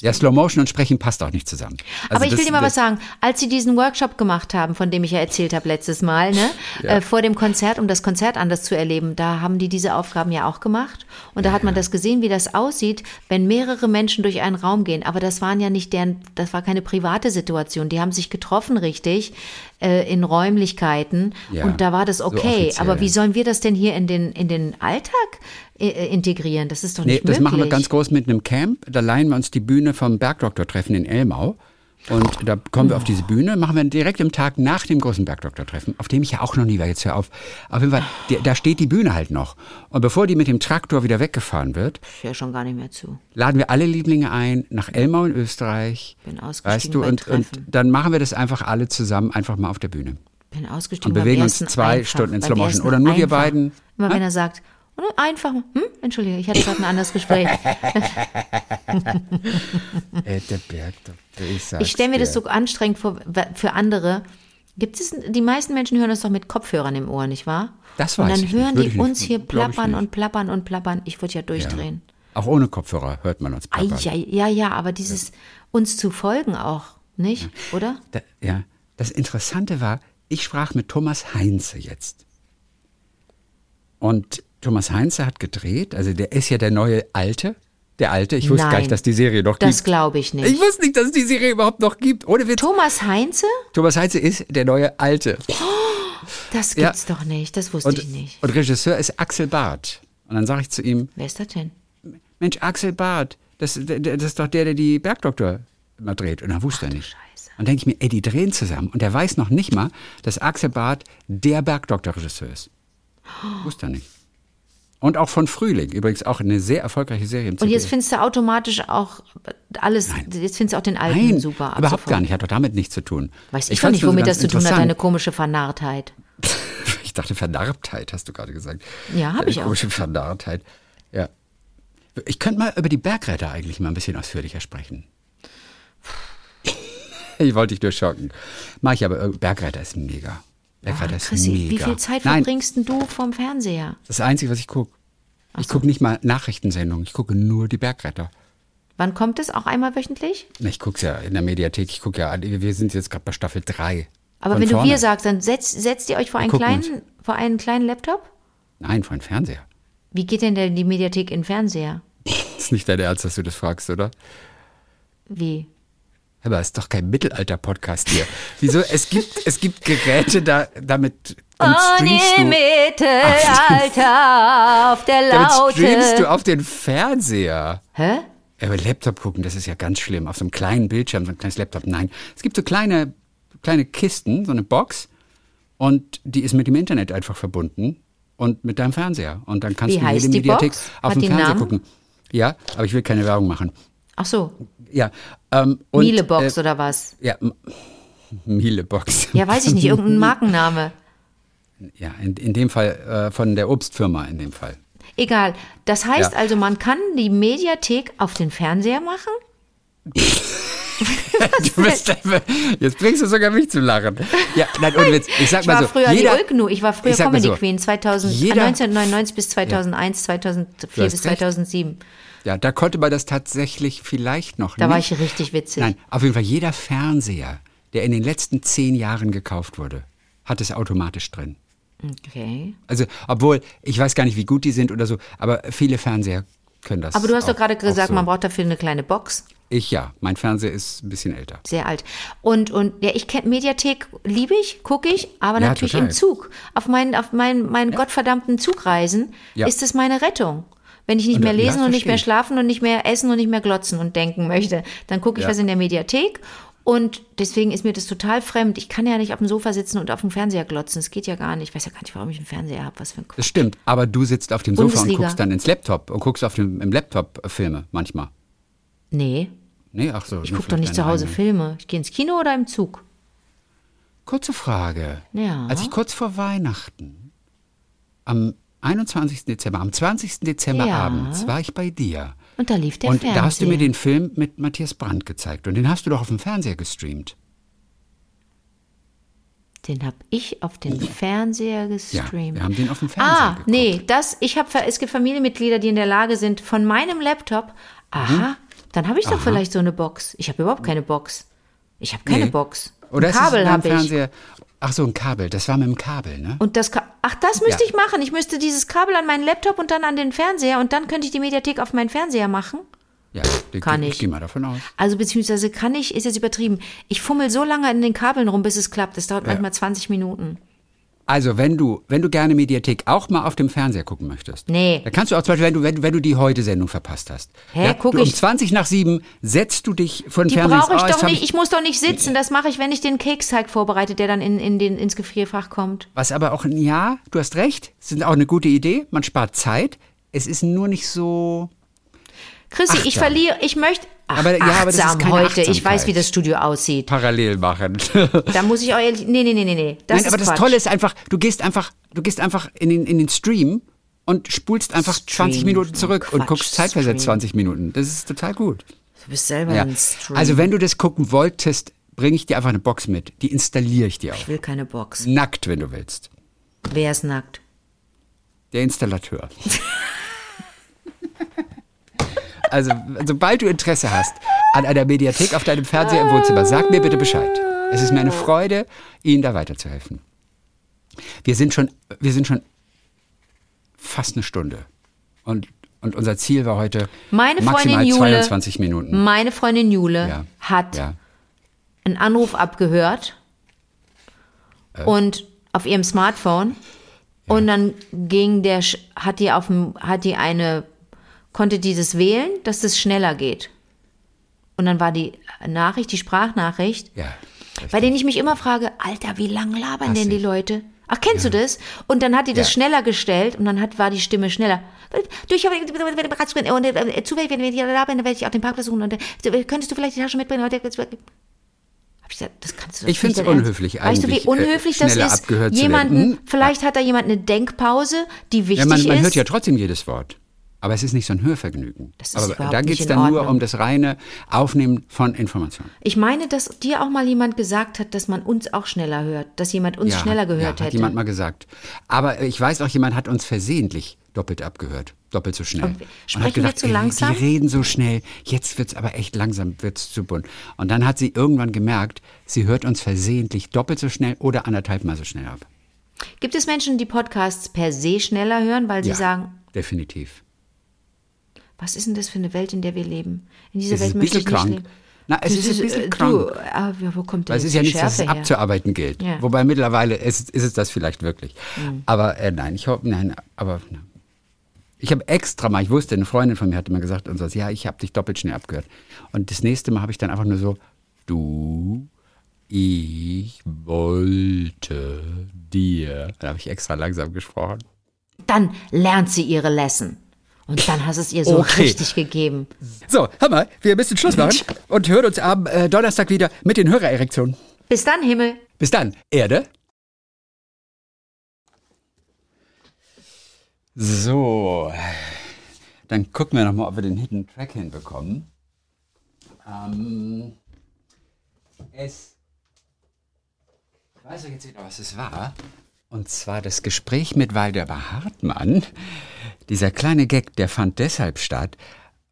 Ja, Slow Motion und Sprechen passt auch nicht zusammen. Also Aber ich will dir mal was sagen. Als sie diesen Workshop gemacht haben, von dem ich ja erzählt habe letztes Mal, ne, ja. äh, vor dem Konzert, um das Konzert anders zu erleben, da haben die diese Aufgaben ja auch gemacht. Und da ja, hat man das gesehen, wie das aussieht, wenn mehrere Menschen durch einen Raum gehen. Aber das waren ja nicht deren, das war keine private Situation. Die haben sich getroffen, richtig, äh, in Räumlichkeiten. Ja, und da war das okay. So Aber wie sollen wir das denn hier in den, in den Alltag integrieren. Das ist doch nicht nee, das möglich. Das machen wir ganz groß mit einem Camp. Da leihen wir uns die Bühne vom Bergdoktor-Treffen in Elmau. Und da kommen wir auf diese Bühne, machen wir direkt im Tag nach dem großen Bergdoktor-Treffen, auf dem ich ja auch noch nie war, jetzt hör auf. Auf jeden Fall, da steht die Bühne halt noch. Und bevor die mit dem Traktor wieder weggefahren wird, ja schon gar nicht mehr zu. laden wir alle Lieblinge ein nach Elmau in Österreich. Bin ausgestiegen weißt du, und, und dann machen wir das einfach alle zusammen einfach mal auf der Bühne. Bin ausgestiegen. Und bewegen uns zwei einfach, Stunden in Slow Motion. Oder nur wir beiden. Immer wenn er sagt, Einfach, hm? Entschuldige, ich hatte gerade ein anderes Gespräch. äh, der ich Ich stelle mir das so anstrengend vor für andere. Gibt es, die meisten Menschen hören das doch mit Kopfhörern im Ohr, nicht wahr? Das weiß Und dann hören die uns hier plappern und plappern und plappern. Ich würde ja durchdrehen. Ja. Auch ohne Kopfhörer hört man uns plappern. ja, ja, ja, aber dieses uns zu folgen auch, nicht? Oder? Da, ja, das Interessante war, ich sprach mit Thomas Heinze jetzt. Und Thomas Heinze hat gedreht, also der ist ja der neue Alte. Der Alte, ich wusste gar Nein, nicht, dass die Serie noch Das gibt. glaube ich nicht. Ich wusste nicht, dass es die Serie überhaupt noch gibt. Ohne Witz. Thomas Heinze? Thomas Heinze ist der neue Alte. Das Ja. gibt's doch nicht. Das wusste Und, ich nicht. und Regisseur ist Axel Barth. Und dann sage ich zu ihm, Wer ist das denn? Mensch, Axel Barth, das, das ist doch der, der die Bergdoktor immer dreht. Und dann wusste er nicht. Scheiße. Und denke ich mir, ey, die drehen zusammen. Und der weiß noch nicht mal, dass Axel Barth der Bergdoktor-Regisseur ist. Wusste er nicht. Und auch von Frühling, übrigens auch eine sehr erfolgreiche Serie im Und jetzt findest du automatisch auch alles, jetzt findest du auch den alten Nein, super. ab überhaupt sofort. gar nicht. Hat doch damit nichts zu tun. Weiß ich, doch fand's nicht, nur so womit das zu tun hat, deine komische Vernarrtheit. Ich dachte Vernarrtheit, hast du gerade gesagt. Ja, hab Deine ich auch. Komische Vernarrtheit. Ja. Ich könnte mal über die Bergretter eigentlich mal ein bisschen ausführlicher sprechen. Ich wollte dich durchschocken. Mach ich aber, äh, Bergretter ist mega. Ist Ah, Chrissy, mega. wie viel Zeit Nein, verbringst denn du vom Fernseher? das ist das Einzige, was ich gucke. Ich gucke nicht mal Nachrichtensendungen, ich gucke nur die Bergretter. Wann kommt es? Auch einmal wöchentlich? Na, Ich gucke es ja in der Mediathek, ich gucke ja, wir sind jetzt gerade bei Staffel 3. Aber Von wenn du vorne. wir sagst, dann setzt, setzt ihr euch vor einen, kleinen, vor einen kleinen Laptop? Nein, vor einem Fernseher. Wie geht denn denn die Mediathek in den Fernseher? Ist nicht dein Ernst, dass du das fragst, oder? Wie? Aber es ist doch kein Mittelalter-Podcast hier. Wieso? Es gibt, es gibt Geräte, da, damit, damit streamst du. Mittelalter auf der Damit streamst du Laute. auf den Fernseher. Hä? Aber Laptop gucken, das ist ja ganz schlimm. Auf so einem kleinen Bildschirm, so ein kleines Laptop. Nein. Es gibt so kleine, kleine Kisten, so eine Box. Und die ist mit dem Internet einfach verbunden. Und mit deinem Fernseher. Und dann kannst Wie du jede Mediathek Box? auf Hat dem Fernseher Namen? gucken. Ja, aber ich will keine Werbung machen. Ach so, Ja. Ähm, und, Miele-Box äh, oder was? Ja, Miele-Box. Ja, weiß ich nicht, irgendein Markenname. Ja, in, in dem Fall äh, von der Obstfirma in dem Fall. Egal. Das heißt Ja. also, man kann die Mediathek auf den Fernseher machen? Du bist jetzt bringst du sogar mich zu lachen. Ja, nein, ohne Witz. Ich sag Ich mal war so, früher jeder, die Ulknu, ich war früher ich Comedy so, Queen 2000, äh, jeder- 1999 bis 2001, 2004 Du hast bis recht. 2007. Ja, da konnte man das tatsächlich vielleicht noch Da nicht. war ich richtig witzig. Nein, auf jeden Fall jeder Fernseher, der in den letzten zehn Jahren gekauft wurde, hat es automatisch drin. Okay. Also, obwohl, ich weiß gar nicht, wie gut die sind oder so, aber viele Fernseher können das. Aber du hast auch, doch gerade gesagt, so. man braucht dafür eine kleine Box. Ich ja, mein Fernseher ist ein bisschen älter. Sehr alt. Und, und ja, ich kenne Mediathek, liebe ich, gucke ich, aber Ja, natürlich total. im Zug. Auf meinen, auf meinen, meinen gottverdammten Zugreisen Ja. ist es meine Rettung. Wenn ich nicht Und mehr ja, lesen und nicht mehr schlafen und nicht mehr essen und nicht mehr glotzen und denken möchte, dann gucke ich Ja. was in der Mediathek. Und deswegen ist mir das total fremd. Ich kann ja nicht auf dem Sofa sitzen und auf dem Fernseher glotzen. Das geht ja gar nicht. Ich weiß ja gar nicht, warum ich einen Fernseher habe. Was für ein Quatsch. Das stimmt, aber du sitzt auf dem Sofa und guckst dann ins Laptop und guckst auf dem, im Laptop Filme manchmal. Nee, Nee, ach so. ich gucke doch nicht zu Hause eigenen. Filme. Ich gehe ins Kino oder im Zug. Kurze Frage. Ja. Als ich kurz vor Weihnachten, am 21. Dezember, am 20. Dezember Ja. abends, war ich bei dir. Und da lief der und Fernseher. da hast du mir den Film mit Matthias Brandt gezeigt. Und den hast du doch auf dem Fernseher gestreamt. Den habe ich auf den Fernseher Ja, gestreamt. wir haben den auf dem Fernseher ah, geguckt. nee, das, ich habe, es gibt Familienmitglieder, die in der Lage sind, von meinem Laptop, aha, dann habe ich doch vielleicht so eine Box. Ich habe überhaupt keine Box. Ich habe keine Nee. Box. Oder Kabel habe ich. Ach so, ein Kabel. Das war mit dem Kabel, ne? Und das, Ka ach, das müsste Ja. ich machen. Ich müsste dieses Kabel an meinen Laptop und dann an den Fernseher und dann könnte ich die Mediathek auf meinen Fernseher machen. Ja, die, Kann ich. ich. Ich gehe mal davon aus. Also beziehungsweise kann ich, ist jetzt übertrieben. Ich fummel so lange in den Kabeln rum, bis es klappt. Das dauert manchmal 20 Minuten. Also, wenn du, wenn du gerne Mediathek auch mal auf dem Fernseher gucken möchtest. Nee. Da kannst du auch zum Beispiel, wenn du, wenn, du- wenn du die Heute-Sendung verpasst hast. Hä, guck du, um ich. 20 nach 7 setzt du dich vor den Die Fernseher. brauche ich oh, doch nicht. Ich muss doch nicht sitzen. Das mache ich, wenn ich den Keksteig vorbereite, der dann in, in den, ins Gefrierfach kommt. Was aber auch, ja, du hast recht, es ist auch eine gute Idee, man spart Zeit. Es ist nur nicht so. Chrissy, ich Achtsam. verliere, ich möchte. Ach, Aber- ja, aber das achtsam heute. Ich weiß, wie das Studio aussieht. parallel machen. Da muss ich euch. Nee, nee, nee, nee, nee. Das Nein, aber das Quatsch. Tolle ist einfach, du gehst einfach, du gehst einfach in den, in den Stream und spulst einfach Stream, 20 Minuten zurück Quatsch, und guckst zeitversetzt Stream. 20 Minuten. Das ist total gut. Du bist selber Ja. ein Stream. Also wenn du das gucken wolltest, bringe ich dir einfach eine Box mit. Die installiere ich dir auch. ich will keine Box. Nackt, wenn du willst. Wer ist nackt? Der Installateur. Also, sobald du Interesse hast an einer Mediathek auf deinem Fernseher im Wohnzimmer, sag mir bitte Bescheid. Es ist mir eine Freude, Ihnen da weiterzuhelfen. Wir sind schon, wir sind schon fast eine Stunde. Und, und unser Ziel war heute Meine maximal Freundin Jule, 22 Minuten. Meine Freundin Jule Ja. hat Ja. einen Anruf abgehört Äh. und auf ihrem Smartphone und dann ging der hat die auf dem hat die eine konnte dieses wählen, dass das schneller geht. Und dann war die Nachricht, die Sprachnachricht, ja. bei denen ich mich immer frage, Alter, wie lange labern Hasse denn die ich. Leute? Ach, kennst du das? Und dann hat die das Ja. schneller gestellt und dann hat, war die Stimme schneller. Du, ich habe und äh, zufällig, wenn wir hier labern, dann werde ich auch den Parkplatz suchen und äh, könntest du vielleicht die Tasche mitbringen? Ich gesagt, das kannst du doch Ich find's nicht dein Ernst. unhöflich Weißt du, wie eigentlich, äh, unhöflich das ist? Jemanden. Hm? vielleicht hat da jemand eine Denkpause, die wichtig Ja, man, man ist. hört ja trotzdem jedes Wort. Aber es ist nicht so ein Hörvergnügen. Das ist Aber da geht es dann nur um das reine Aufnehmen von Informationen. ich meine, dass dir auch mal jemand gesagt hat, dass man uns auch schneller hört, dass jemand uns Ja, schneller gehört ja, hat hätte. jemand mal gesagt. Aber ich weiß auch, jemand hat uns versehentlich doppelt abgehört. Doppelt so schnell. Und Und sprechen hat gedacht, wir zu langsam? Die reden so schnell. Jetzt wird's aber echt langsam, wird's zu bunt. Und dann hat sie irgendwann gemerkt, sie hört uns versehentlich doppelt so schnell oder anderthalb Mal so schnell ab. Gibt es Menschen, die Podcasts per se schneller hören, weil sie ja, sagen, definitiv. Was ist denn das für eine Welt, in der wir leben? In dieser Es ist Welt ein möchte ich nicht krank. leben. Na, es Das ist ein bisschen krank. Du, aber wo kommt denn Weil es ist ja nichts, Schärfe es abzuarbeiten gilt. Ja. Wobei mittlerweile ist, ist es das vielleicht wirklich. Mhm. Aber äh, nein, ich hoffe, nein, aber ich habe extra mal, ich wusste, eine Freundin von mir hatte mir gesagt, und so, ja, ich habe dich doppelt schnell abgehört. Und das nächste Mal habe ich dann einfach nur so, du, ich wollte dir. Da habe ich extra langsam gesprochen. Dann lernt sie ihre Lesson. Und dann hast es ihr so Okay. richtig gegeben. So, hör mal, wir müssen Schluss machen und hören uns am äh, Donnerstag wieder mit den Hörererektionen. Bis dann, Himmel. Bis dann, Erde. So, dann gucken wir nochmal, ob wir den Hidden Track hinbekommen. Ähm, es, ich weiß jetzt wieder, was es war. Und zwar das Gespräch mit Waldemar Hartmann. Dieser kleine Gag, der fand deshalb statt,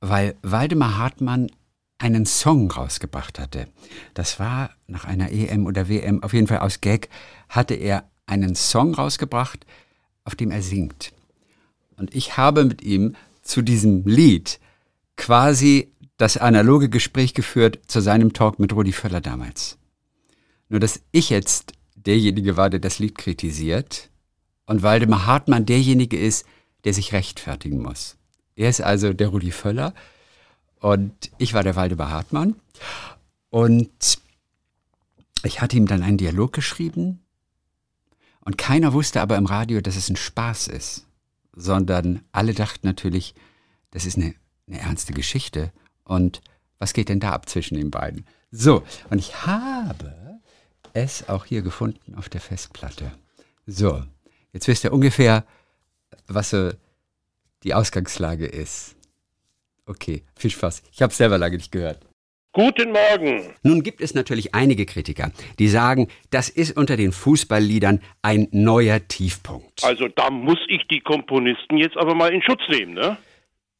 weil Waldemar Hartmann einen Song rausgebracht hatte. Das war nach einer EM oder WM, auf jeden Fall aus Gag, hatte er einen Song rausgebracht, auf dem er singt. Und ich habe mit ihm zu diesem Lied quasi das analoge Gespräch geführt zu seinem Talk mit Rudi Völler damals. Nur dass ich jetzt derjenige war, der das Lied kritisiert und Waldemar Hartmann derjenige ist, der sich rechtfertigen muss. Er ist also der Rudi Völler und ich war der Waldemar Hartmann. Und ich hatte ihm dann einen Dialog geschrieben und keiner wusste aber im Radio, dass es ein Spaß ist, sondern alle dachten natürlich, das ist eine, eine ernste Geschichte und was geht denn da ab zwischen den beiden? So, und ich habe es auch hier gefunden auf der Festplatte. So, jetzt wisst ihr ungefähr, was so die Ausgangslage ist. Okay, viel Spaß. Ich habe es selber lange nicht gehört. Guten Morgen. Nun gibt es natürlich einige Kritiker, die sagen, das ist unter den Fußballliedern ein neuer Tiefpunkt. Also da muss ich die Komponisten jetzt aber mal in Schutz nehmen, ne?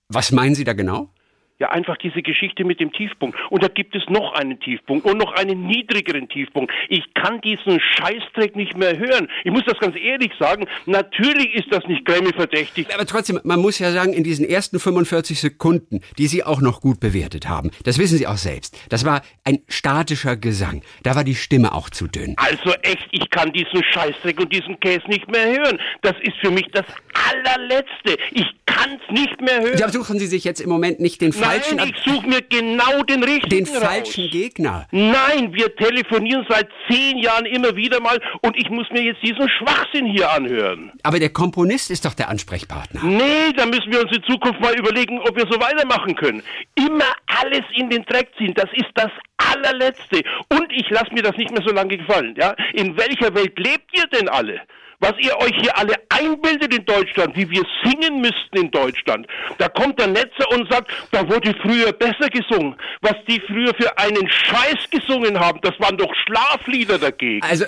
Was meinen Sie da genau? Ja, einfach diese Geschichte mit dem Tiefpunkt. Und da gibt es noch einen Tiefpunkt und noch einen niedrigeren Tiefpunkt. Ich kann diesen Scheißdreck nicht mehr hören. Ich muss das ganz ehrlich sagen. Natürlich ist das nicht Grammy-verdächtig. Aber trotzdem, man muss ja sagen, in diesen ersten 45 Sekunden, die Sie auch noch gut bewertet haben, das wissen Sie auch selbst, das war ein statischer Gesang. Da war die Stimme auch zu dünn. Also echt, ich kann diesen Scheißdreck und diesen Käse nicht mehr hören. Das ist für mich das allerletzte. Ich kann's nicht mehr hören. Ja, suchen Sie sich jetzt im Moment nicht den falschen, Nein, ich suche mir genau den richtigen den falschen raus. Gegner. Nein, wir telefonieren seit zehn Jahren immer wieder mal und ich muss mir jetzt diesen Schwachsinn hier anhören. Aber der Komponist ist doch der Ansprechpartner. Nee, da müssen wir uns in Zukunft mal überlegen, ob wir so weitermachen können. Immer alles in den Dreck ziehen, das ist das allerletzte. Und ich lasse mir das nicht mehr so lange gefallen. Ja? In welcher Welt lebt ihr denn alle? Was ihr euch hier alle einbildet in Deutschland, wie wir singen müssten in Deutschland. Da kommt der Netzer und sagt, da wurde früher besser gesungen. Was die früher für einen Scheiß gesungen haben, das waren doch Schlaflieder dagegen. Also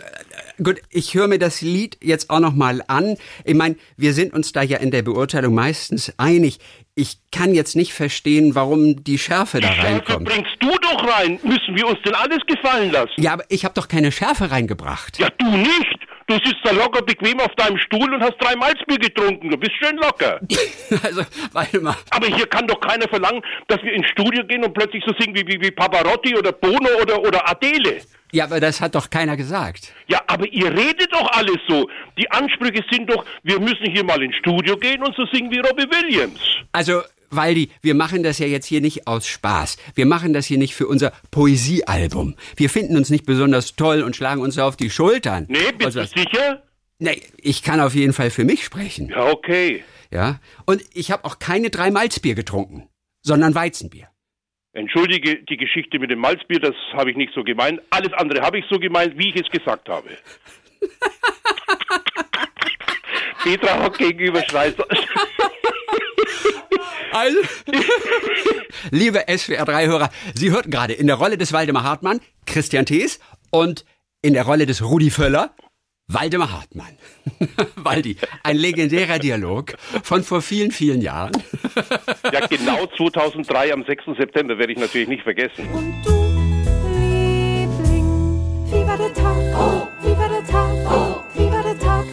gut, ich höre mir das Lied jetzt auch noch mal an. Ich meine, wir sind uns da ja in der Beurteilung meistens einig. Ich kann jetzt nicht verstehen, warum die Schärfe da Die Schärfe reinkommt. bringst du doch rein. Müssen wir uns denn alles gefallen lassen? Ja, aber ich habe doch keine Schärfe reingebracht. Ja, du nicht. Du sitzt da locker bequem auf deinem Stuhl und hast drei Malzbier getrunken. Du bist schön locker. Also, warte mal. Aber hier kann doch keiner verlangen, dass wir ins Studio gehen und plötzlich so singen wie, wie, wie Pavarotti oder Bono oder, oder Adele. Ja, aber das hat doch keiner gesagt. Ja, aber ihr redet doch alles so. Die Ansprüche sind doch, wir müssen hier mal ins Studio gehen und so singen wie Robbie Williams. Also, Waldi, wir machen das ja jetzt hier nicht aus Spaß. Wir machen das hier nicht für unser Poesiealbum. Wir finden uns nicht besonders toll und schlagen uns auf die Schultern. Nee, bist Also, du sicher? nee, ich kann auf jeden Fall für mich sprechen. Ja, okay. Ja. Und ich habe auch keine drei Malzbier getrunken, sondern Weizenbier. Entschuldige die Geschichte mit dem Malzbier, das habe ich nicht so gemeint. Alles andere habe ich so gemeint, wie ich es gesagt habe. Petra hockt gegenüber schreit. so- Also, liebe SWR3-Hörer, Sie hörten gerade in der Rolle des Waldemar Hartmann Christian Thees und in der Rolle des Rudi Völler Waldemar Hartmann. Waldi, ein legendärer Dialog von vor vielen, vielen Jahren. Ja, genau 2003 am 6. September werde ich natürlich nicht vergessen. Und du, Liebling, wie war der Tag? wie war der Tag? wie war der Tag?